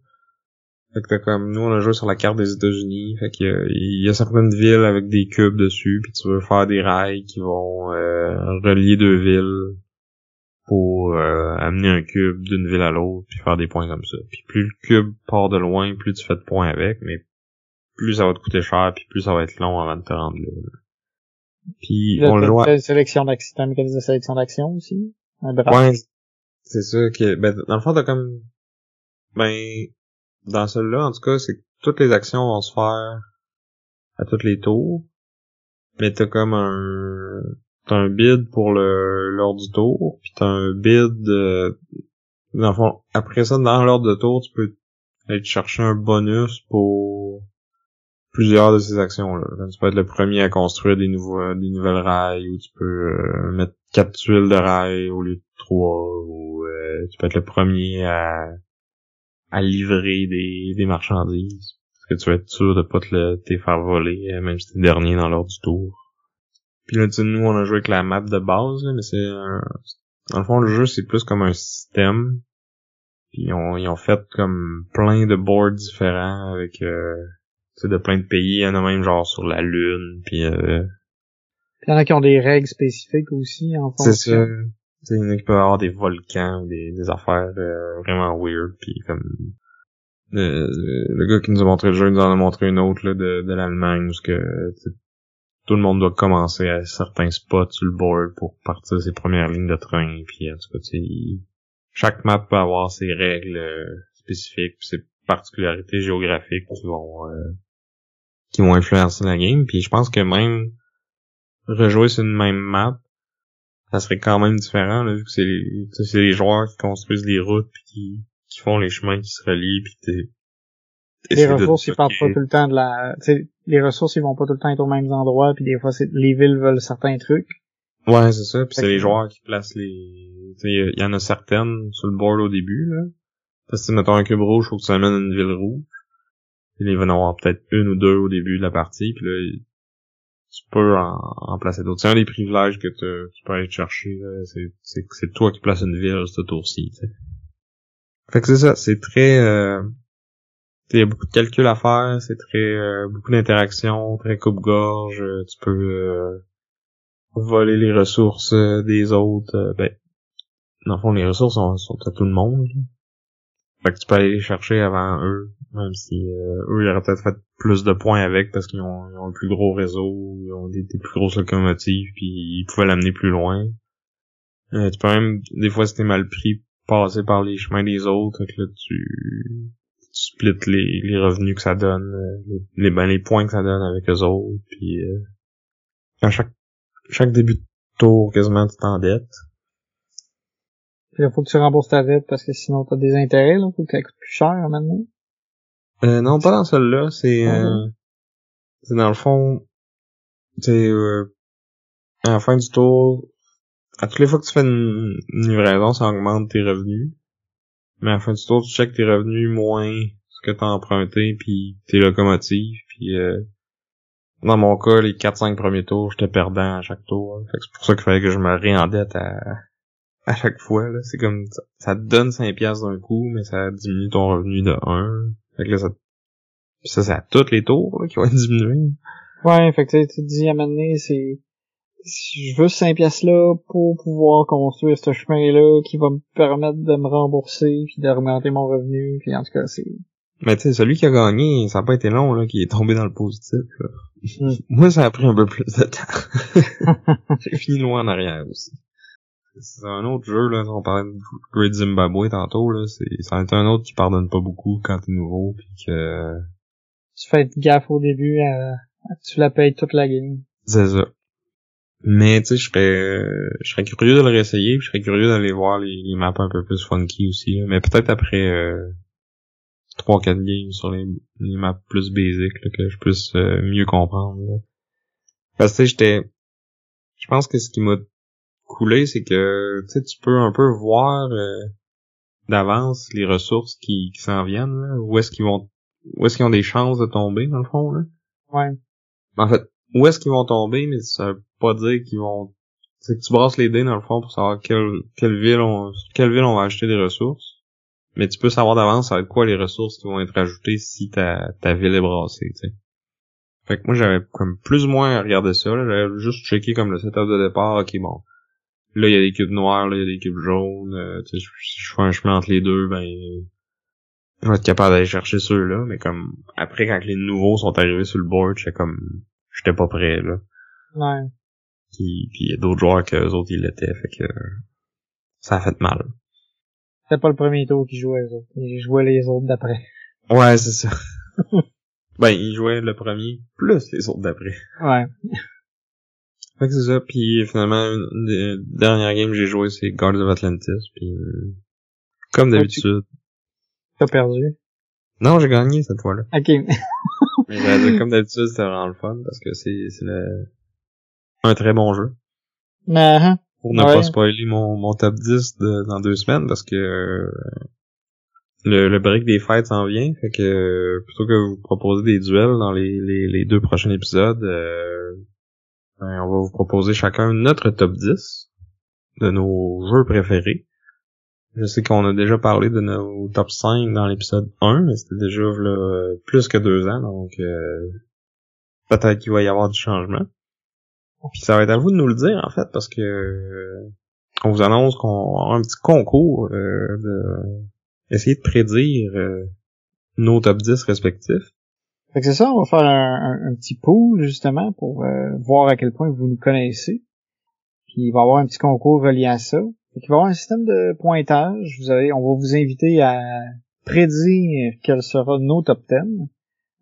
Fait que t'as comme nous on a joué sur la carte des États-Unis, fait qu'il y, y, a certaines villes avec des cubes dessus, puis tu veux faire des rails qui vont euh, relier deux villes pour euh, amener un cube d'une ville à l'autre puis faire des points comme ça. Puis plus le cube part de loin, plus tu fais de points avec, mais plus ça va te coûter cher puis plus ça va être long avant de te rendre là. Puis on le voit. Sélection d'action, un mécanisme de sélection d'action aussi? Un ouais, c'est ça que ben dans le fond t'as comme ben dans celui-là en tout cas c'est que toutes les actions vont se faire à tous les tours mais t'as comme un t'as un bid pour le l'ordre du tour, puis t'as un bid euh, dans le fond, après ça, dans l'ordre de tour, tu peux aller chercher un bonus pour plusieurs de ces actions-là. Tu peux être le premier à construire des nouveaux des nouvelles rails, ou tu peux euh, mettre quatre tuiles de rails au lieu de trois, ou euh, tu peux être le premier à, à livrer des, des marchandises. Parce que tu vas être sûr de pas te, le, faire voler, même si t'es dernier dans l'ordre du tour. Puis là, tu nous, on a joué avec la map de base, là, mais c'est un... Dans le fond, le jeu, c'est plus comme un système. Puis ils ont, ils ont fait comme plein de boards différents avec euh, de plein de pays. Il y en a même genre sur la Lune. Puis euh... il y en a qui ont des règles spécifiques aussi en C'est ça. il y en a qui peuvent avoir des volcans ou des, des affaires euh, vraiment weird. Puis comme le, le, gars qui nous a montré le jeu nous en a montré une autre là, de, de l'Allemagne où que tout le monde doit commencer à certains spots sur le board pour partir ses premières lignes de train. Puis en tout cas, chaque map peut avoir ses règles euh, spécifiques, ses particularités géographiques qui vont euh, qui vont influencer la game. Puis je pense que même rejouer sur une même map, ça serait quand même différent là, vu que c'est les, les joueurs qui construisent les routes puis qui, qui font les chemins qui se relient puis les ressources ils partent pas tout le temps de la les ressources ils vont pas tout le temps être aux mêmes endroits puis des fois c'est les villes veulent certains trucs. Ouais c'est ça puis c'est les joueurs qui placent les il y en a certaines sur le board au début là. Parce que mettons un cube rouge faut que tu amènes une ville rouge. Puis il va en avoir peut-être une ou deux au début de la partie puis là tu peux en, placer d'autres. C'est un des privilèges que tu peux aller chercher c'est c'est toi qui places une ville ce tour-ci fait que c'est ça c'est très euh, il y a beaucoup de calculs à faire, c'est très euh, beaucoup d'interactions, très coupe-gorge, euh, tu peux euh, voler les ressources des autres. ben, dans le fond, les ressources sont, à tout le monde. Fait que tu peux aller les chercher avant eux, même si eux, ils auraient peut-être fait plus de points avec parce qu'ils ont, un plus gros réseau, ils ont des, plus grosses locomotives, puis ils pouvaient l'amener plus loin. tu peux même, des fois, si t'es mal pris, passer par les chemins des autres, que là, tu, tu splits les, les revenus que ça donne, euh, les, ben, les points que ça donne avec eux autres, puis euh, à chaque, chaque début de tour, quasiment, tu t'endettes. Là, faut que tu rembourses ta dette parce que sinon t'as des intérêts, là. Faut que ça coûte plus cher à donné. Euh, non, pas dans celle-là, c'est, Ah euh, c'est dans le fond, c'est, euh, à la fin du tour, à toutes les fois que tu fais une, une livraison, ça augmente tes revenus. Mais à la fin du tour, tu checkes tes revenus moins ce que t'as emprunté, puis tes locomotives, puis euh, dans mon cas, les 4-5 premiers tours, j'étais perdant à chaque tour. Fait que c'est pour ça qu'il fallait que je me réendette à, à chaque fois. Là. C'est comme ça, te donne 5 piastres d'un coup, mais ça diminue ton revenu de 1. Fait que là, ça, ça c'est à tous les tours là, qui vont être diminués. Ouais, fait que tu dis à un moment donné, c'est, je veux ces 5 pièces là pour pouvoir construire ce chemin-là qui va me permettre de me rembourser puis d'augmenter mon revenu, puis en tout cas, c'est, Mais tu sais, celui qui a gagné, ça n'a pas été long, là, qui est tombé dans le positif. là. Mm. [LAUGHS] Moi, ça a pris un peu plus de temps. [LAUGHS] J'ai fini loin en arrière aussi. C'est un autre jeu, là, on parlait de Great Zimbabwe tantôt, là, c'est, ça un autre qui pardonne pas beaucoup quand t'es nouveau, puis que, tu fais gaffe au début que tu la payes toute la game. c'est ça. Mais, tu sais, je serais, je serais curieux de le réessayer, puis je serais curieux d'aller voir les, les maps un peu plus funky aussi, là. mais peut-être après, euh, 3-4 games sur les, les maps plus basiques, là, que je puisse euh, mieux comprendre, là. Parce que, tu sais, j'étais, je pense que ce qui m'a coulé, c'est que, tu peux un peu voir, euh, d'avance les ressources qui, qui s'en viennent, là, où est-ce qu'ils vont, où est-ce qu'ils ont des chances de tomber, dans le fond, là? Ouais. En fait, où est-ce qu'ils vont tomber, mais ça veut pas dire qu'ils vont... C'est que tu brasses les dés, dans le fond, pour savoir quelle, quelle ville on, quelle ville on va acheter des ressources. Mais tu peux savoir d'avance ça va être quoi les ressources qui vont être ajoutées si ta, ta ville est brassée, tu sais. Fait que moi, j'avais comme plus ou moins regardé ça. J'avais juste checké comme le setup de départ, ok, bon. Là, il y a des cubes noirs, là, il y a des cubes jaunes. euh, tu sais, si je fais un chemin entre les deux, ben... Je vais être capable d'aller chercher ceux-là, mais comme... Après, quand les nouveaux sont arrivés sur le board, j'étais comme... J'étais pas prêt, là. Ouais. Puis puis il y a d'autres joueurs que eux autres ils l'étaient, fait que ça a fait mal. C'était pas le premier tour qui jouait les autres. Ils jouaient les autres d'après. Ouais, c'est ça. [LAUGHS] ben, ils jouaient le premier plus les autres d'après. Ouais. Fait que c'est ça, puis finalement, une des dernières games que j'ai joué, c'est Guards of Atlantis, puis comme d'habitude. T'as perdu? Non, j'ai gagné cette fois-là. Ok. Mais dire, comme [LAUGHS] d'habitude, c'était vraiment le fun, parce que c'est c'est le... un très bon jeu. Hein. pour ne Ouais. pas spoiler mon, mon top 10 de- dans deux semaines parce que euh, le, le break des fêtes s'en vient. Fait que euh, plutôt que vous proposer des duels dans les, les, les deux prochains épisodes, euh, ben, on va vous proposer chacun notre top 10 de nos jeux préférés. Je sais qu'on a déjà parlé de nos top 5 dans l'épisode 1, mais c'était déjà là, plus que deux ans, donc peut-être qu'il va y avoir du changement. Puis ça va être à vous de nous le dire, en fait, parce que euh, on vous annonce qu'on avoir un petit concours euh, de essayer de prédire euh, nos top 10 respectifs. Fait que c'est ça, on va faire un, un- petit pool, justement, pour euh, voir à quel point vous nous connaissez. Puis il va y avoir un petit concours relié à ça. Fait qu'il va y avoir un système de pointage. Vous avez, on va vous inviter à prédire quel sera nos top 10.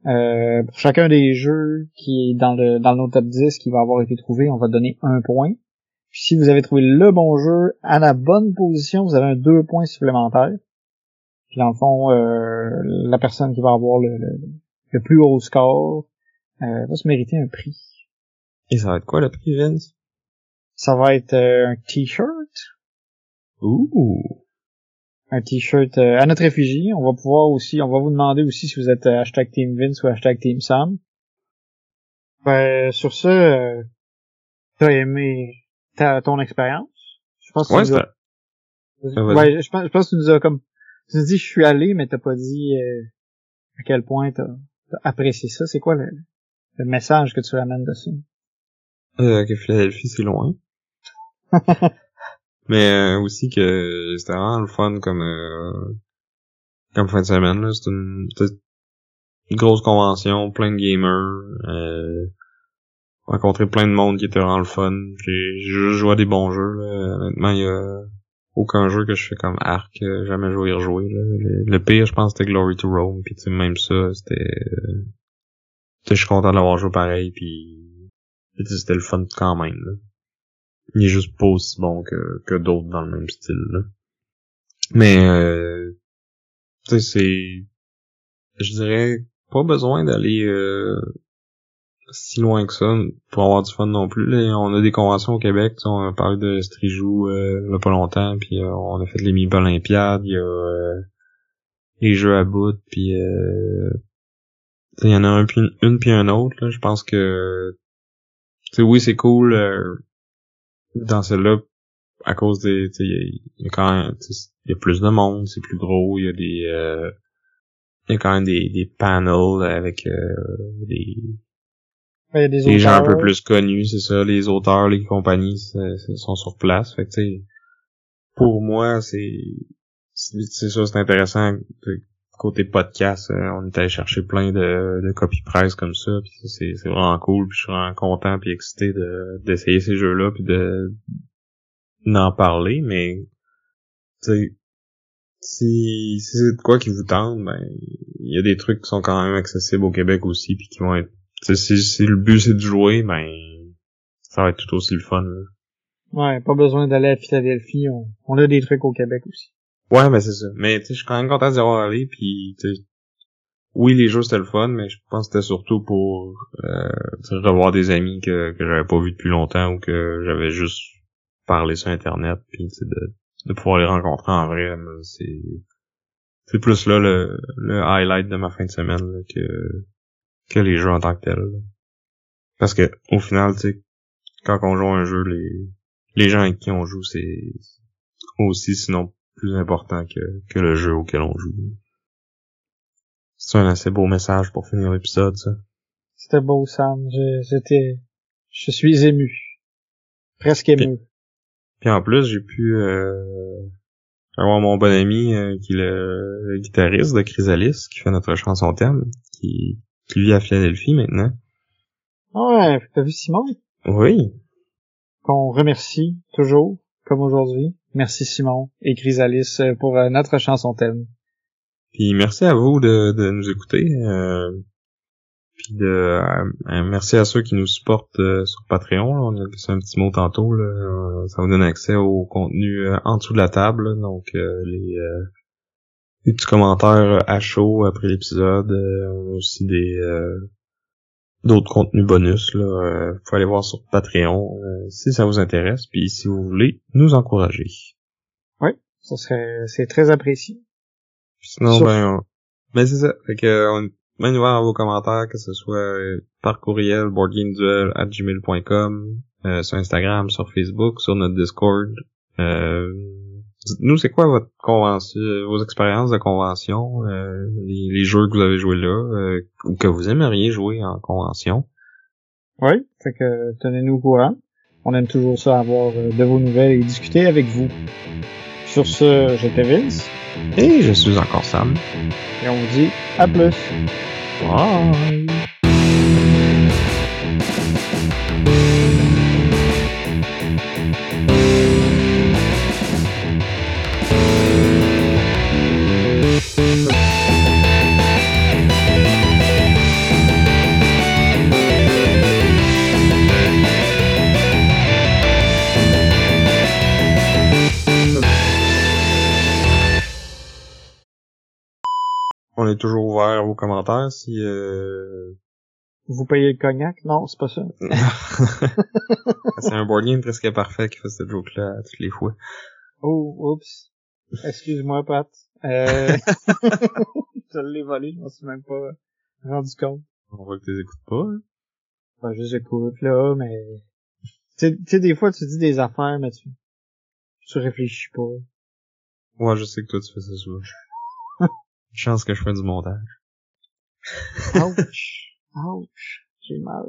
Euh, pour chacun des jeux qui est dans le dans nos top 10 qui va avoir été trouvé, on va donner un point. Puis si vous avez trouvé le bon jeu à la bonne position, vous avez un deux points supplémentaires. Puis dans le fond, euh, la personne qui va avoir le, le, le plus haut score euh, va se mériter un prix. Et ça va être quoi le prix, Vince? Ça va être euh, un t-shirt, Ouh! Un t-shirt euh, à notre effigie. On va pouvoir aussi, on va vous demander aussi si vous êtes euh, hashtag Team Vince ou hashtag Team Sam. Ben, sur ce, euh, t'as aimé ta, ton expérience? Je pense que Ouais, tu nous as- vas-y. ouais, je pense, je pense que tu nous as comme, tu nous dis je suis allé, mais t'as pas dit euh, à quel point t'as as apprécié ça. C'est quoi le, le message que tu ramènes dessus? Euh, que Philadelphie, c'est loin. [LAUGHS] Mais euh, aussi que c'était vraiment le fun comme euh, comme fin de semaine. là. C'était une, une grosse convention, plein de gamers. Euh, plein de monde qui était vraiment le fun. J'ai juste joué à des bons jeux. Là. Honnêtement, il y a aucun jeu que je fais comme Arc, euh, jamais joué et rejoué. Le, pire, je pense, c'était Glory to Rome, puis même ça, c'était... Je suis content d'avoir joué pareil, puis c'était le fun quand même. Là. Il est juste pas aussi bon que, que d'autres dans le même style. Là. Mais, euh, tu sais, c'est... Je dirais pas besoin d'aller euh, si loin que ça pour avoir du fun non plus. Là, on a des conventions au Québec, on a parlé de Strijou euh, il y a pas longtemps, puis euh, on a fait les mini olympiades, il y a euh, les jeux à bout, puis euh, il y en a un puis une, puis un autre. Là. Je pense que oui c'est cool dans celle-là à cause des il y, a quand même il y a plus de monde, c'est plus gros, il y a des il y a quand même des, des panels avec des des gens un peu plus connus, c'est ça, les auteurs, les compagnies sont sur place. Fait que, pour moi, c'est c'est ça, c'est intéressant. Côté podcast, euh, on est allé chercher plein de, de copy comme ça, puis c'est c'est vraiment cool, puis je suis vraiment content puis excité de d'essayer ces jeux-là puis de d'en parler, mais tu si, si c'est de quoi qui vous tente, ben il y a des trucs qui sont quand même accessibles au Québec aussi puis qui vont être si, si le but c'est de jouer, ben ça va être tout aussi le fun. Là. Ouais, pas besoin d'aller à Philadelphie, on, on, a des trucs au Québec aussi. Ouais, ben c'est ça. Mais tu sais, je suis quand même content d'y avoir allé, puis oui, les jeux c'était le fun, mais je pense que c'était surtout pour euh, revoir des amis que, que j'avais pas vus depuis longtemps ou que j'avais juste parlé sur internet, puis de, de pouvoir les rencontrer en vrai, c'est c'est plus là le, le highlight de ma fin de semaine là, que que les jeux en tant que tels. Parce que au final, tu sais, quand on joue un jeu, les les gens avec qui on joue, c'est aussi sinon plus important que, que le jeu auquel on joue. C'est un assez beau message pour finir l'épisode, ça. C'était beau, Sam. J'étais, je suis ému. Presque ému. Puis, en plus, j'ai pu euh, avoir mon bon ami euh, qui est le, guitariste de Chrysalis, qui fait notre chanson thème, qui, qui vit à Philadelphie maintenant. Ah ouais, t'as vu Simon? Oui. Qu'on remercie toujours, comme aujourd'hui. Merci Simon et Chrysalis euh, pour euh, notre chanson thème. Puis merci à vous de, de nous écouter. Euh, puis de merci à ceux qui nous supportent sur Patreon. On a fait un petit mot tantôt. Là. Ça vous donne accès au contenu en dessous de la table. Donc les des petits commentaires à chaud après l'épisode. on a aussi des d'autres contenus bonus. Là, euh, faut aller voir sur Patreon euh, si ça vous intéresse, puis si vous voulez nous encourager. Oui, ça serait c'est très apprécié. Sinon, ben, ben c'est ça. Fait que on bien ouvert à vos commentaires, que ce soit euh, par courriel, boardgameduel@gmail.com, euh, sur Instagram, sur Facebook, sur notre Discord. Euh, Dites-nous, c'est quoi votre convention, vos expériences de convention, euh, les, jeux que vous avez joués là, euh, ou que vous aimeriez jouer en convention? Oui, fait que tenez-nous au courant. On aime toujours ça avoir euh, de vos nouvelles et discuter avec vous. Sur ce, j'étais Vince. Et je suis encore Sam. Et on vous dit à plus. Bye. Est toujours ouvert aux commentaires si euh... vous payez le cognac? Non c'est pas ça. [LAUGHS] C'est un board game presque parfait qui fait cette joke là toutes les fois. Oh oups. Excuse-moi Pat. Euh... [LAUGHS] je l'ai volé je m'en suis même pas rendu compte. On voit que tu écoutes pas hein? ben, je les écoute là mais tu sais des fois tu dis des affaires mais tu tu réfléchis pas. Ouais je sais que toi tu fais ça souvent Chance que je fais du montage. Ouch. Ouch. J'ai mal.